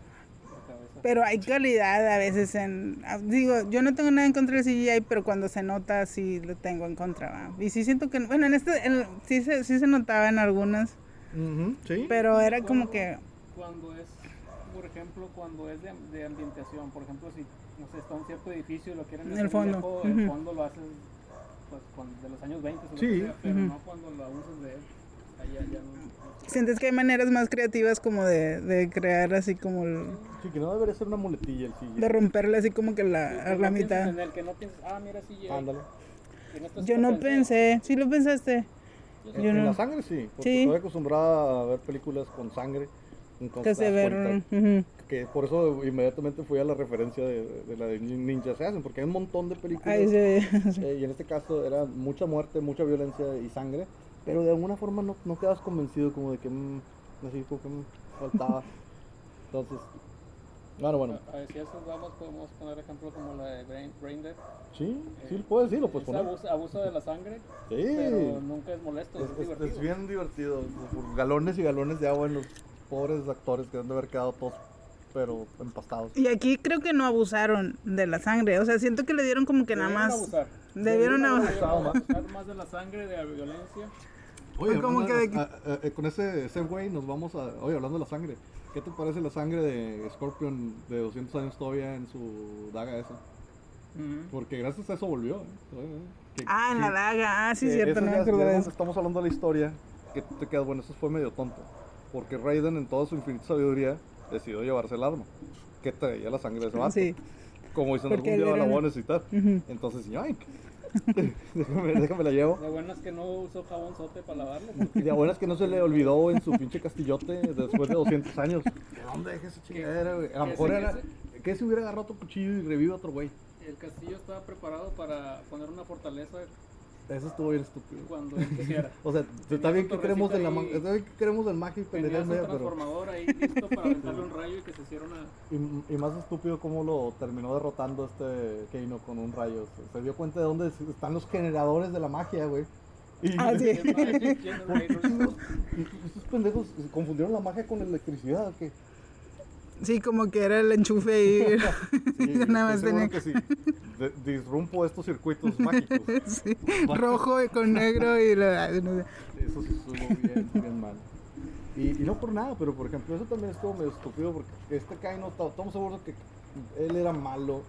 Pero hay calidad a veces en... ah, Digo, yo no tengo nada en contra del CGI, pero cuando se nota sí lo tengo en contra. ¿va? Y sí siento que... Bueno, en este... en- sí, se, sí se notaba en algunas, sí. pero era como que... Cuando es, por ejemplo, cuando es de, de ambientación, por ejemplo, si, no sé, está un cierto edificio y lo quieren En el fondo, viejo, el fondo lo hacen pues, con- de los años 20 o lo Sí, sea, pero no cuando la usas de él. Allá ya no. no sé. Sientes que hay maneras más creativas como de, de crear así como... el- Sí, que no debería ser una muletilla el CGI. de romperle así como que Sí, la, que a no la pienses mitad. En él, que no pienses, ah, mira, sí, ya. Ándale. no Yo no pensé, sí lo pensaste, En, Yo en no. la sangre sí, porque Sí. estoy acostumbrada a ver películas con sangre. entonces que se das ve... cuenta ujú. que por eso inmediatamente fui a la referencia de, de la de Ninja Assassin, porque hay un montón de películas. Ahí se ve. eh, y en este caso era mucha muerte, mucha violencia y sangre, pero de alguna forma no, no quedas convencido como de que mm, así como que mm, faltaba. Entonces, bueno, bueno, A ver, si a esos vamos, podemos poner ejemplo como la de Brain, Brain Dead. sí, sí, puedes, sí, lo puedes Esa poner. abusa, abusa de la sangre, Sí. pero nunca es molesto, es, Es, divertido. es bien divertido. Galones y galones de agua en los pobres actores que han de haber quedado todos, pero empastados. Y aquí creo que no abusaron de la sangre, o sea, siento que le dieron como que nada Debieron más... abusar. Debieron haber abusar. abusar más de la sangre, de la violencia. Oye, como que de- de- a- a- a- con ese, ese güey nos vamos a... Oye, hablando de la sangre. ¿Qué te parece la sangre de Scorpion de 200 años todavía en su daga esa? Porque gracias a eso volvió. ¿eh? Que- Ah, en la daga, ah, sí, cierto, no de eso. Estamos hablando de la historia. Que tú te quedas, bueno, eso fue medio tonto. Porque Raiden, en toda su infinita sabiduría, decidió llevarse el arma. Que traía la sangre de ese vato. Sí. Como diciendo, Porque algún día la voy a necesitar. Entonces, ay, déjame, déjame la llevo. Lo bueno es que no usó jabón sote para lavarlo. De buena es que no se le olvidó en su pinche castillote después de 200 años. ¿De dónde dejé esa chingadera, güey? A lo mejor se- era. que si hubiera agarrado otro cuchillo y revive a otro güey? El castillo estaba preparado para poner una fortaleza Eso estuvo bien estúpido. cuando él quisiera. O sea, está bien que queremos de la está bien que queremos del magia y media, pero. transformador ahí listo para aventarle un rayo y que se hiciera una... Y, y más estúpido cómo lo terminó derrotando este Keino con un rayo. Se, se dio cuenta de dónde están los generadores de la magia, güey. Y, Ah, sí. Es Magic Generators. y estos pendejos confundieron la magia con la electricidad. ¿o qué? Sí, como que era el enchufe ahí. Sí, nada más tenía- que sí. Disrumpo estos circuitos mágicos. Sí, rojo y con negro y la. Eso sí estuvo bien, bien mal. Y, y no por nada, pero por ejemplo, eso también estuvo medio estúpido porque este Kaino, estamos seguros que él era malo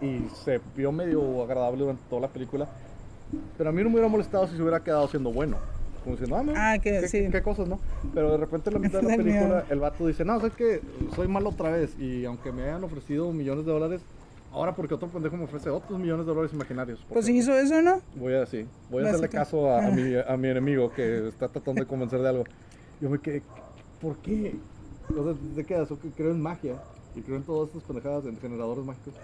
y se vio medio agradable durante toda la película. Pero a mí no me hubiera molestado si se hubiera quedado siendo bueno. Como diciendo, ah, Ah, que qué, sí. qué cosas, ¿no? Pero de repente en la mitad de la película el vato dice, no, sabes que soy malo otra vez y aunque me hayan ofrecido millones de dólares, ahora porque otro pendejo me ofrece otros millones de dólares imaginarios. Pues Porque hizo eso, ¿no? Voy a, sí, voy a hacerle caso a, a Ah. mi, a mi enemigo que está tratando de convencer de algo. Yo me quedé, ¿por qué? O sea, ¿de qué eso? Que creo en magia y creo en todas estas pendejadas, en generadores mágicos.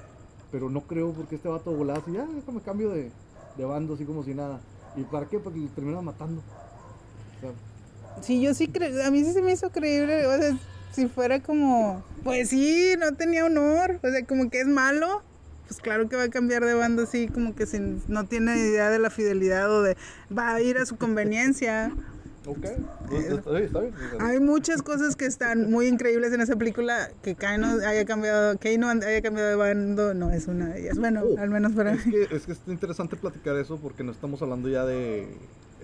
Pero no creo porque este vato volaba así, ya, déjame cambio de, de bando, así como si nada. ¿Y para qué? Porque lo terminan matando. Sí, yo sí creo, a mí sí se me hizo creíble, o sea, si fuera como, pues sí, no tenía honor, o sea, como que es malo, pues claro que va a cambiar de bando así, como que sin, no tiene idea de la fidelidad o de, va a ir a su conveniencia. ok, pues, Hay muchas cosas que están muy increíbles en esa película, que Kano haya cambiado, Kano haya cambiado de bando, no es una de ellas, bueno, Oh, al menos para es que, es que está interesante platicar eso porque no estamos hablando ya de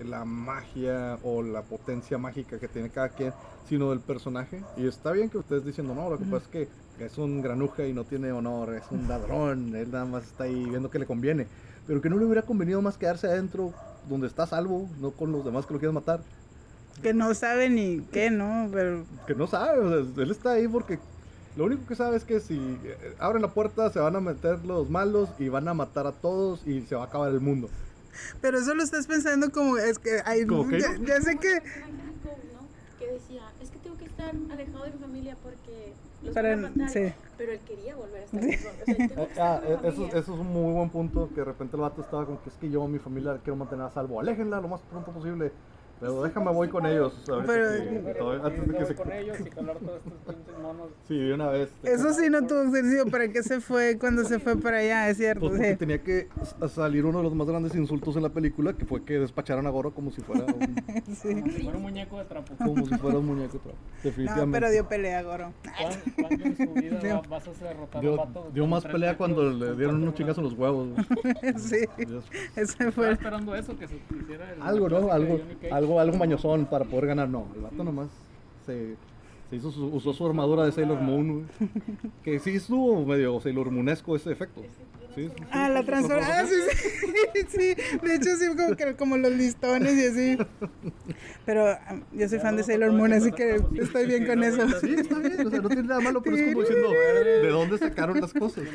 la magia o la potencia mágica que tiene cada quien, sino del personaje. Y está bien que ustedes diciendo, no, lo que pasa es que es un granuja y no tiene honor, es un ladrón, él nada más está ahí viendo que le conviene. Pero que no le hubiera convenido más quedarse adentro donde está salvo, no con los demás que lo quieren matar. que no sabe ni qué, ¿no? Pero Que no sabe, o sea, él está ahí porque lo único que sabe es que si eh, abren la puerta se van a meter los malos y van a matar a todos y se va a acabar el mundo. Pero eso lo estás pensando como, es que hay, ya, ya sé que. Que decía, es que tengo que estar alejado de mi familia porque los Para- van a matar. sí. Pero él quería volver a estar con nosotros. O sea, tengo que estar ah, con mi eh, eso, familia. eso es un muy buen punto, que de repente el vato estaba como que es que yo, mi familia, la quiero mantener a salvo. Aléjenla lo más pronto posible. Pero déjame voy con ellos. Pero- que- todavía- antes de que se... con ellos y jalar todos estos pinches monos. Sí, de una vez. eso sí no tuvo sentido, ¿para qué se fue cuando se fue para allá? Es cierto, Pues sí. tenía que salir uno de los más grandes insultos en la película, que fue que despacharon a Goro como si fuera un, Sí. Como si fuera un muñeco de trapo. como si fuera un muñeco. pero No, Definitivamente. pero dio pelea, Goro. ¿Cuándo, cuándo en su vida Dio- vas a derrotar a dio, vato? dio más pelea metros, cuando le dieron unos chingazos en los huevos. Sí, ese Estaba fue. esperando eso, que se hiciera el- Algo, ¿no? de Algo. Algo, algo mañosón para poder ganar. No, el vato nomás se, se hizo su, usó su armadura de Sailor Moon, güey. Que sí estuvo medio Sailor Moonesco ese efecto. Sí, sí, sí. Ah, la transformación. Ah, sí, sí, sí. De hecho, sí, como, que, como los listones y así. Pero ah, yo soy fan de Sailor Moon, así que estoy bien con eso. Sí, está bien, o sea, no tiene nada malo, pero es como diciendo, ¿de dónde sacaron las cosas?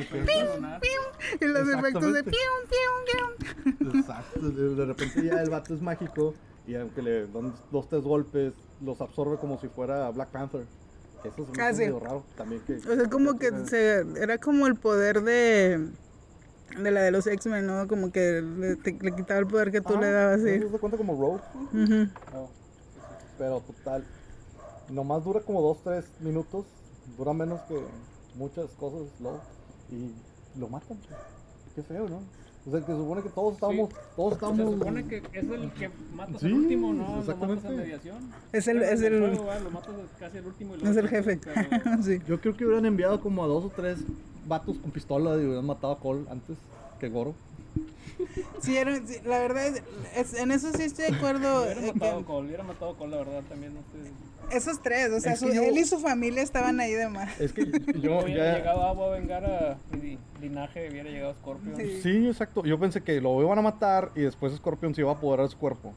Y los efectos de pium, pium, pium. Exacto, de, repente ya el vato es mágico y aunque le dan dos, tres golpes, los absorbe como si fuera Black Panther. Que Eso es Ah, sí. medio raro también que... O sea, como que se, era como el poder de, de la de los X-Men, ¿no? Como que le, te- le quitaba el poder que tú le dabas, sí. ¿No se cuenta como Rogue? Ujú. No. Pero total, nomás dura como 2-3 minutos, dura menos que muchas cosas, luego, y lo matan. Qué feo, ¿no? O sea, que supone que todos estamos, todos Se estamos... supone que es el que matas Sí, al último, ¿no? Lo exactamente. matas en mediación. Es el- es el- juego, ¿verdad? Lo matas casi al último. y lo Es el jefe. pero- sí. Yo creo que hubieran enviado como a dos o tres vatos con pistola y hubieran matado a Cole antes que Goro. Sí, era- sí, la verdad, es- es- en eso sí estoy de acuerdo. Hubiera eh, matado a que- Cole, hubiera matado Cole, la verdad, también. No sé. esos tres, o sea, Es su- yo- él y su familia estaban ahí de más. Es que yo hubiera ya... llegado Agua a vengar a mi linaje, hubiera llegado Scorpion. Sí. Sí, exacto. Yo pensé que lo iban a matar y después Scorpion se iba a apoderar de su cuerpo,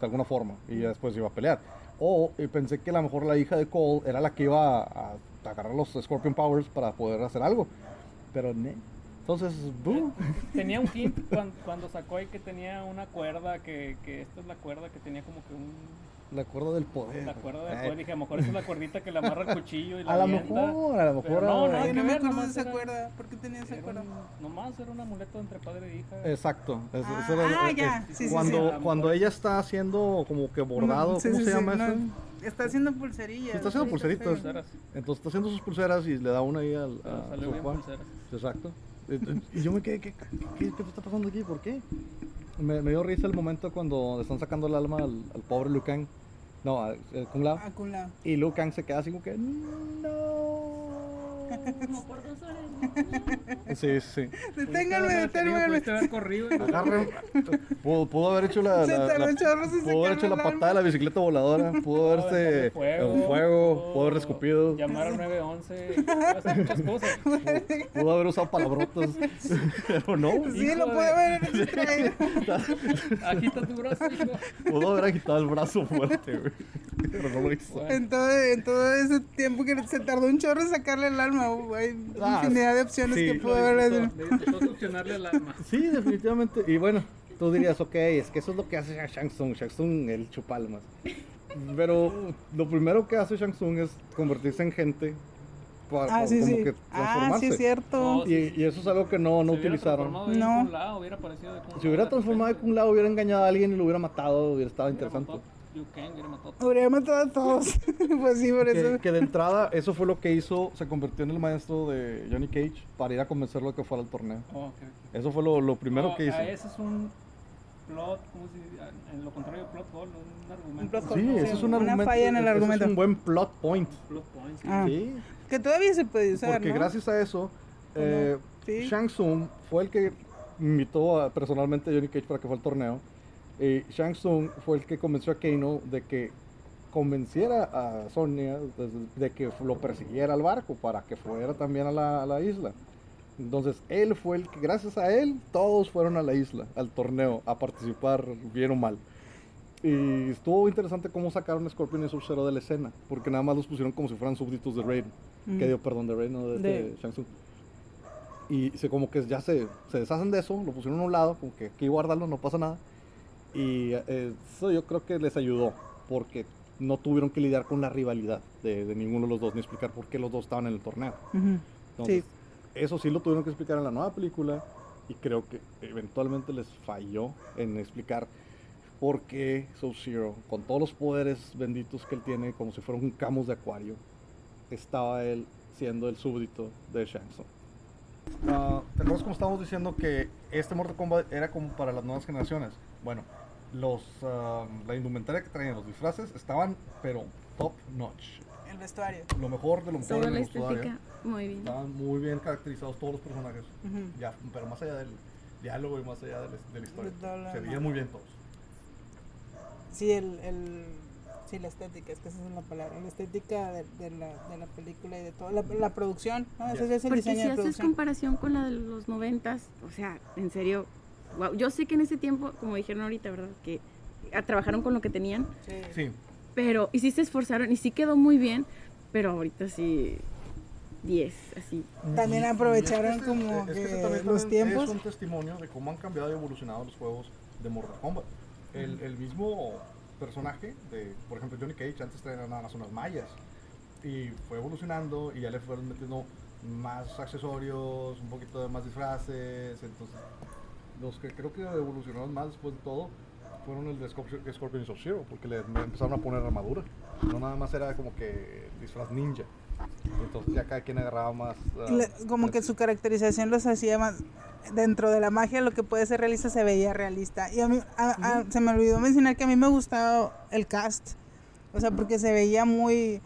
de alguna forma, y ya después iba a pelear. O eh, pensé que a lo mejor la hija de Cole era la que iba a, a agarrar los Scorpion Powers para poder hacer algo. Pero, ne. Entonces, boom. Tenía un hint cuando, cuando sacó ahí que tenía una cuerda, que, que esta es la cuerda que tenía como que un... La cuerda del poder. La cuerda de Ay, poder. Dije, a lo mejor esa es la cuerdita que le amarra el cuchillo y la A lo mejor, a lo mejor. no, nada Ay, que no me ver, acuerdo de esa era- cuerda. ¿Por qué tenía esa cuerda? un- nomás era un amuleto entre padre e hija. Exacto. eso- Ah, eso era- ah, eh, ya. eh, Sí, sí, cuando, sí. cuando ella está haciendo como que bordado, Sí, ¿cómo sí, se sí, llama no, eso? Está haciendo pulserillas. Está haciendo pulseritas. Entonces está haciendo sus pulseras y le da una ahí al, Pero a salió su bien Juan. pulseras. Exacto. Eh, eh, Y yo me quedé, ¿qué, qué, qué está pasando aquí? ¿Por qué? Me, me dio risa el momento cuando le están sacando el alma al, al pobre Liu Kang. No, a, eh, Kung Lao. Ah, con la- Y Liu Kang se queda así como que, no. Sí, sí. Deténganme, deténganme. Pudo, pudo haber hecho la, Se la- la- pudo haber hecho la el patada de la bicicleta voladora, pudo Pudo haberse fuego, en fuego, pudo haber pudo escupido, Llamar al 911. pudo hacer muchas cosas. pudo haber usado palabrotas, pero no, Sí, Hijo lo de- pude haber distraído. Agita tu brazo, hijo. pudo haber agitado el brazo fuerte, güey, pero no lo hizo. Bueno. En todo, en todo ese tiempo que se tardó un chorro en sacarle el alma, güey. Ah, infinidad infinidad de opciones Sí, que pudo haber. Le disfrutó succionarle el arma. Sí, definitivamente. Y bueno, tú dirías, ok, es que eso es lo que hace Shang Tsung. Shang Tsung, el chupalmas. Pero lo primero que hace Shang Tsung es convertirse en gente para Ah, sí, como sí. que Ah, sí, transformarse. es cierto. Y, y eso es algo que no, no utilizaron. transformado de No. Kung Lao, hubiera aparecido de Kung Si hubiera transformado de. Kung Lao, hubiera engañado a alguien y lo hubiera matado, hubiera estado Hubiera interesante. matado Kang, hubiera matado a Habría matado a todos. pues sí, por Que, eso. que de entrada, eso fue lo que hizo, se convirtió en el maestro de Johnny Cage para ir a convencerlo de que fuera al torneo. Oh, ok, ok. Eso fue lo, lo primero No, que hizo. ah, ese es un plot, ¿cómo se dice? En lo contrario, plot hole, un argumento. Un plot Sí, hole. ese es un Una argumento. falla en el argumento. Es un buen plot point. Plot point, sí. Ah. Sí, Que todavía se puede usar. porque ¿no? gracias a eso, eh, Sí. Shang Tsung fue el que invitó a- personalmente a Johnny Cage para que fuera al torneo. Y Shang Tsung fue el que convenció a Kano de que convenciera a Sonia de, de que lo persiguiera al barco para que fuera también a la, a la isla. Entonces él fue el que, gracias a él, todos fueron a la isla, al torneo, a participar, bien o mal. Y estuvo interesante cómo sacaron a Scorpion y Sub-Zero de la escena, porque nada más los pusieron como si fueran súbditos de Raiden. Mm. Que dio, perdón, de Raiden, no de, De- este Shang Tsung. Y se, como que ya se, se deshacen de eso, lo pusieron a un lado, como que aquí guárdalo, no pasa nada. Y eh, eso yo creo que les ayudó, porque no tuvieron que lidiar con la rivalidad de, de ninguno de los dos, ni explicar por qué los dos estaban en el torneo. Entonces, eso sí lo tuvieron que explicar en la nueva película y creo que eventualmente les falló en explicar por qué Sub-Zero, con todos los poderes benditos que él tiene, como si fuera un Camus de acuario, estaba él siendo el súbdito de Shang Tsung. Ah, ¿Te acuerdas como estábamos diciendo que este Mortal Kombat era como para las nuevas generaciones? Bueno, los, ah, la indumentaria que traían, los disfraces, estaban pero top notch. El vestuario. Lo mejor de lo mejor en la el vestuario. estética, muy bien. Estaban muy bien caracterizados todos los personajes. Ya, pero más allá del diálogo y más allá de la, de la historia. Se veían muy bien todos. Sí, el, el, sí, la estética, es que esa es la palabra. La estética de, de la, de la película y de toda la, la producción. ¿no? Ese Ya. es el Porque diseño si de haces producción. comparación con la de los noventas, o sea, en serio, wow. Yo sé que en ese tiempo, como dijeron ahorita, ¿verdad? Que ah, trabajaron con lo que tenían, Sí. Sí, pero, y sí se esforzaron, y sí quedó muy bien, pero ahorita sí, 10, así. También aprovecharon es que como es que ese también los también tiempos. Es un testimonio de cómo han cambiado y evolucionado los juegos de Mortal Kombat. El, el mismo personaje, de, por ejemplo, Johnny Cage, antes traía nada más unas mallas. Y fue evolucionando y ya le fueron metiendo más accesorios, un poquito de más disfraces. Entonces, los que creo que evolucionaron más después de todo fueron el de Scorpion, Scorpion Sub-Zero, porque le empezaron a poner armadura. No nada más era como que disfraz ninja. Entonces ya cada quien agarraba más... ah, Le- como que su caracterización los hacía más dentro de la magia lo que puede ser realista se veía realista y a mí a- a- se me olvidó mencionar que a mí me gustaba el cast o sea porque se veía muy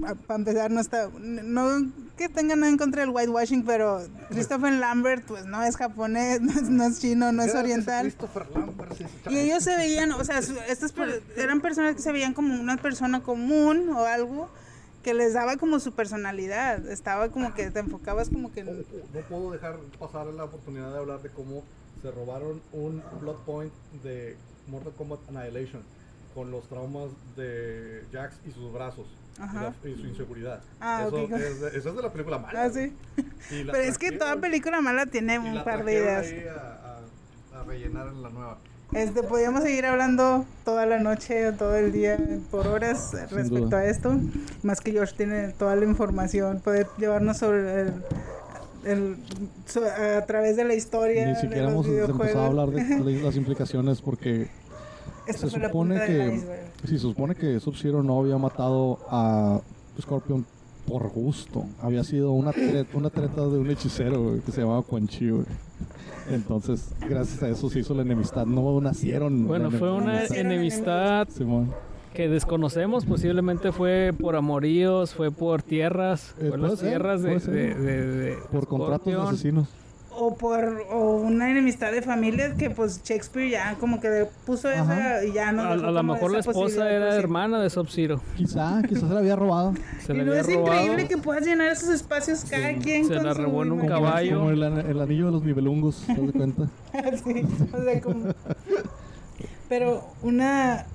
para empezar no está no que tengan nada en contra del whitewashing pero Christopher Lambert pues no es japonés no es, no es chino no es oriental. Christopher Lambert, sí, sí, y ellos se veían, o sea, su- estas per- eran personas que se veían como una persona común o algo que les daba como su personalidad. Estaba como que te enfocabas como que... No, en- no puedo dejar pasar la oportunidad de hablar de cómo se robaron un plot point de Mortal Kombat Annihilation con los traumas de Jax y sus brazos y Ajá. la- y, su inseguridad. Ah, eso, es de, eso es de la película mala. Ah, sí. Pero es que toda película mala tiene y un la par de ideas. ahí a, a- a rellenar en la nueva. Este, podríamos seguir hablando toda la noche o todo el día por horas respecto duda. a esto. Más que George tiene toda la información, puede llevarnos sobre el, el- so- a través de la historia. Ni de siquiera los hemos empezado a hablar de las implicaciones porque Esto se fue la supone punta que iceberg. si se supone que Sub-Zero no había matado a Scorpion por gusto, había sido una treta, una treta de un hechicero güey, que se llamaba Quan Chi, güey. Entonces, gracias a eso se hizo la enemistad, no nacieron. Bueno, fue una enemistad Simón. que desconocemos, posiblemente fue por amoríos, fue por tierras, Eh, puede las ser, tierras de, de- de- de por contratos de asesinos. O por o una enemistad de familia que pues Shakespeare ya como que le puso Ajá. esa y ya no A, lo mejor la esposa era hermana de Sub-Zero. Quizá, quizás se la había robado. Se y no había es robado. increíble que puedas llenar esos espacios cada quien se con la su robó en un caballo. Como el, el anillo de los nivelungos, ¿te das cuenta? Sí, o sea, como- Pero una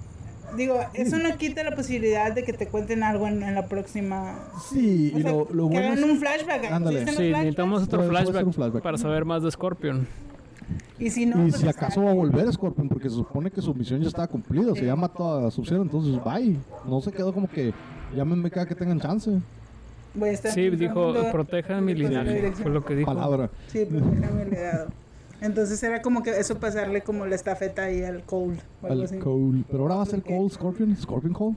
Digo, eso no quita la posibilidad de que te cuenten algo en, en la próxima. Sí, O y sea, lo, lo que bueno es- un flashback. Ándale. ¿existen los Sí, necesitamos otro flashback, un flashback. para saber más de Scorpion. Y si no, y pues si acaso va a volver Scorpion, porque se supone que su misión ya estaba cumplida, se ya mató a Sub-Zero, entonces bye. No se quedó como que llámenme cada que tengan chance. Voy a estar Sí, dijo, protejan mi linaje. Fue lo que dijo. Palabra. Sí, protejan mi legado. Entonces era como que eso pasarle como la estafeta ahí al o algo Al así. Cole. Pero ahora va a ser Cole Scorpion. Scorpion Cole.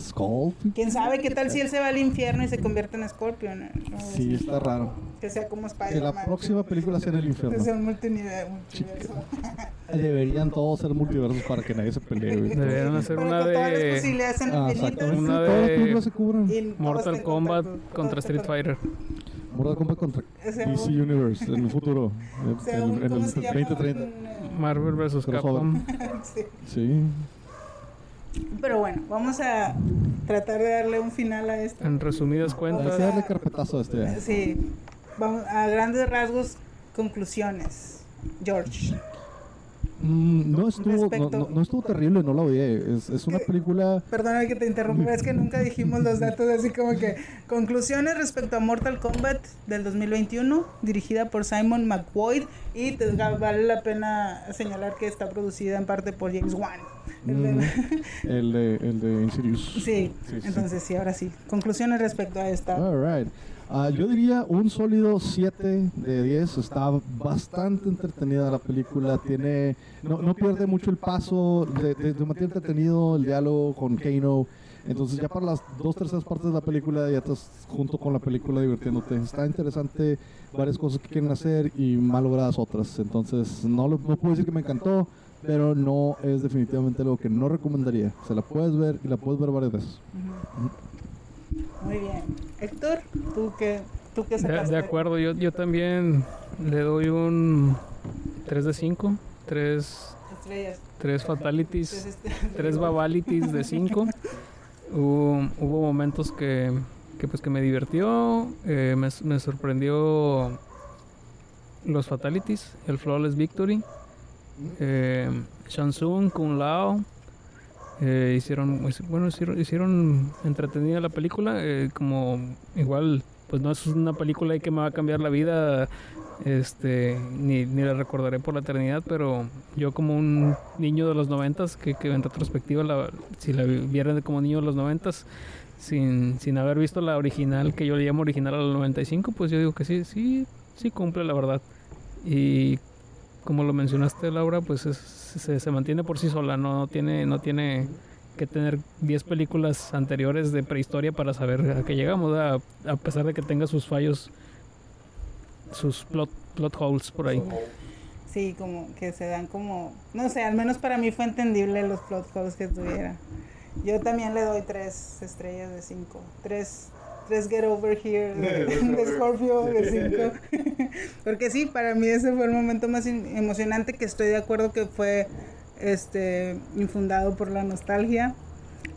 Scorpion. ¿Quién sabe qué tal si él se va al infierno y se convierte en Scorpion? eh? No, Sí, está raro. Que sea como Que la Spider-Man. próxima película sea en el Que sea infierno. un multiverso. Deberían todos ser multiversos para que nadie se pelee. güey. Deberían hacer Para una que todas las de posibilidades sean Ah. Una Todas las de películas se todos Mortal Kombat contra Street Fighter. Mortal Kombat contra DC un- Universe en el futuro. En, un- en el ¿cómo se llama? 2030. Un, eh, Marvel vs. Capcom. sí. Sí. Pero bueno, vamos a tratar de darle un final a esto. En resumidas cuentas, que darle carpetazo a este. Sí, vamos a grandes rasgos, conclusiones. George. Mm, no, estuvo, no, Respecto- no- no estuvo terrible, no la odié. Es, es una película. Perdóname que te interrumpa, es que nunca dijimos los datos así como que conclusiones respecto a Mortal Kombat del 2021, dirigida por Simon McWoyd y te, vale la pena señalar que está producida en parte por James Wan. El de- mm, el, de, el de Insidious. Sí, Sí, sí. entonces sí, ahora sí. Conclusiones respecto a esta. Alright. Ah, yo diría un sólido 7 de 10. Está bastante entretenida la película. Tiene no, no pierde mucho el paso. De, de, de entretenido el diálogo con Kano. Entonces ya para las dos terceras partes de la película ya estás junto con la película divirtiéndote. Está interesante varias cosas que quieren hacer y mal logradas otras. Entonces no, lo- no puedo decir que me encantó, pero no es definitivamente algo que no recomendaría. Se la puedes ver y la puedes ver varias veces. Muy bien. Héctor, ¿tú qué, tú qué de, sacaste? de acuerdo, yo, yo también le doy un 3 de 5, 3, Estrellas. 3 fatalities, Entonces, este- 3 babalities de 5. Hubo, hubo momentos que, que, pues, que me divirtió, eh, me, me sorprendió los fatalities, el flawless victory, eh, Shansung, Kung Lao. Eh, hicieron pues, bueno hicieron, hicieron entretenida la película eh, como igual pues no es una película ahí que me va a cambiar la vida este ni, ni la recordaré por la eternidad pero yo como un niño de los noventas que, que en retrospectiva la, si la viera de como niño de los noventas sin, sin haber visto la original que yo le llamo original a la 95 pues yo digo que sí sí sí cumple la verdad. Y como lo mencionaste Laura pues es- se, se mantiene por sí sola no tiene no tiene que tener 10 películas anteriores de prehistoria para saber a qué llegamos a, a pesar de que tenga sus fallos sus plot, plot holes por ahí Sí, como que se dan como, no sé, al menos para mí fue entendible los plot holes que tuviera. Yo también le doy tres estrellas de cinco, tres, tres get over here de, Scorpio de cinco. Porque sí, para mí ese fue el momento más in- emocionante que estoy de acuerdo que fue este infundado por la nostalgia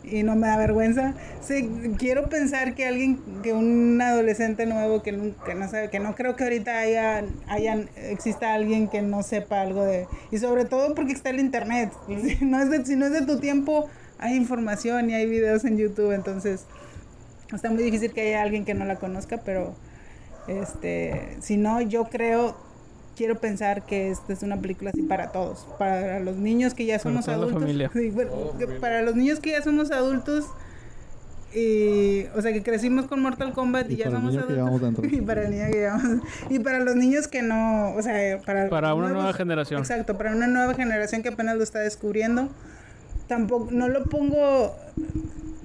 y no me da vergüenza. Sí, quiero pensar que alguien, que un adolescente nuevo que nunca no sabe, que no creo que ahorita haya, hayan, exista alguien que no sepa algo de, y sobre todo porque está el internet. Si no es de, si no es de tu tiempo, hay información y hay videos en YouTube, entonces está muy difícil que haya alguien que no la conozca, pero este, si no, yo creo, quiero pensar que esta es una película así para todos, para los niños que ya somos adultos, familia. Sí, bueno, que para los niños que ya somos adultos y o sea que crecimos con Mortal Kombat y, Y ya para el somos niño que adultos. y para el niño que llevamos y para los niños que no o sea para para una nuevos- nueva generación. Exacto, para una nueva generación que apenas lo está descubriendo. Tampoco, no lo pongo,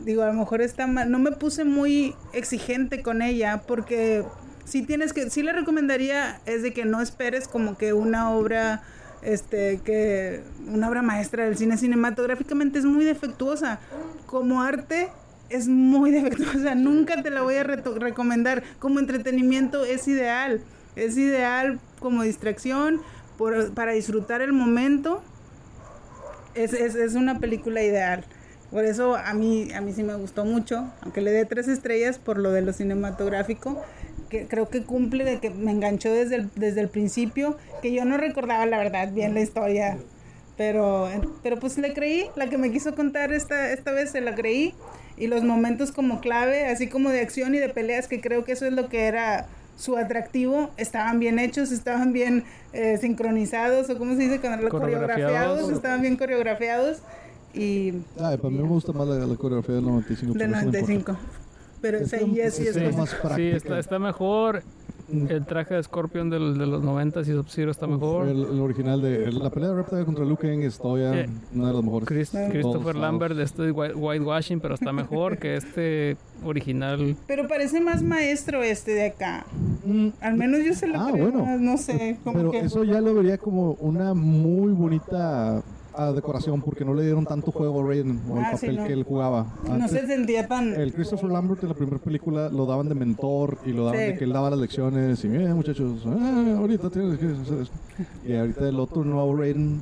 digo, a lo mejor está mal, no me puse muy exigente con ella porque sí tienes que, sí le recomendaría es de que no esperes como que una obra, este, que una obra maestra del cine cinematográficamente es muy defectuosa. Como arte es muy defectuosa, nunca te la voy a recomendar. Como entretenimiento es ideal, es ideal como distracción, por- para disfrutar el momento. Es, es, es una película ideal. Por eso a mí, a mí sí me gustó mucho, aunque le dé tres estrellas por lo de lo cinematográfico, que creo que cumple de que me enganchó desde el, desde el principio, que yo no recordaba la verdad bien la historia Pero, pero pues le creí, la que me quiso contar esta, esta vez se la creí. Y los momentos como clave, así como de acción y de peleas, que creo que eso es lo que era su atractivo, estaban bien hechos, estaban bien eh, sincronizados, o como se dice, cuando coreografiados, estaban bien coreografiados. Y, Ay, para mí me gusta más la, la coreografía del 95. Del 95. Pero Es ese que- yes, sí es más- más Sí, práctica. está, está mejor. El traje de Scorpion del, de los 90 y Sub-Zero está mejor. El, el original de el- la pelea de Reptile contra Liu Kang es todavía Eh, una de las mejores. Chris- Christopher. Lambert, este white- whitewashing, pero está mejor que este original. Pero parece más maestro este de acá. Mm, Al menos yo se lo Ah, creo bueno. más, no sé. Como Pero que... eso ya lo vería como una muy bonita ah, decoración porque no le dieron tanto juego a Raiden o el Ah, sí, papel no. que él jugaba. no Antes, se sentía tan... El Christopher Lambert en la primera película lo daban de mentor y lo daban Sí. de que él daba las lecciones y eh, muchachos, eh, ahorita tienes que hacer esto. Y ahorita el otro nuevo Raiden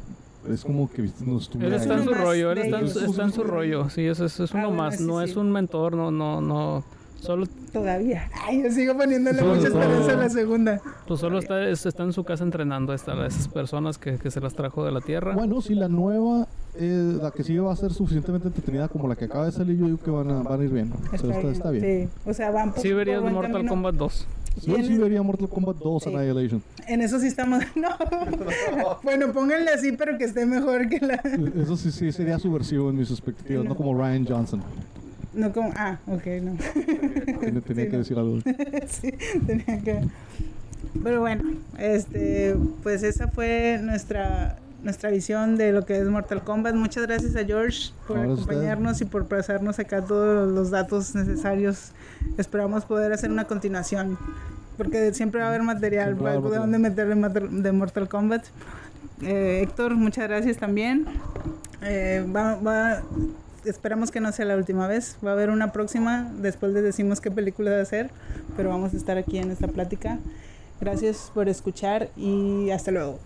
es como que viste, no Él está en su rollo, él está en, ellos. su- está en su rollo. Sí, es, es, es Ah, uno bueno, más, no sí. es un mentor, no, no, no. Solo, Todavía. Ay, yo sigo poniéndole Sí, mucha no. esperanza a la segunda. pues solo está, es- está en su casa entrenando a esas personas que, que se las trajo de la tierra. Bueno, si la nueva, eh, la que sigue va a ser suficientemente entretenida como la que acaba de salir, yo digo que van a, van a ir bien. O sea, está, está bien. Sí, o sea, van por, Sí verías por Mortal camino. Kombat 2. Yo sí vería Mortal Kombat 2 Sí. Annihilation. En eso sí estamos... No. bueno, pónganle así, pero que esté mejor que la... Eso sí, sí sería subversivo en mis expectativas, no como Ryan Johnson. No como... Ah, ok, no. Tenía, tenía Sí, que no. decir algo. sí, tenía que... Pero bueno, este, pues esa fue nuestra nuestra visión de lo que es Mortal Kombat. Muchas gracias a George por Ahora usted. acompañarnos y por pasarnos acá todos los datos necesarios. Esperamos poder hacer una continuación, porque siempre va a haber material para de dónde meterle de Mortal Kombat. Eh, Héctor, muchas gracias también. Eh, va, va- esperamos que no sea la última vez. Va a haber una próxima. Después les decimos qué película de hacer. Pero vamos a estar aquí en esta plática. Gracias por escuchar y hasta luego.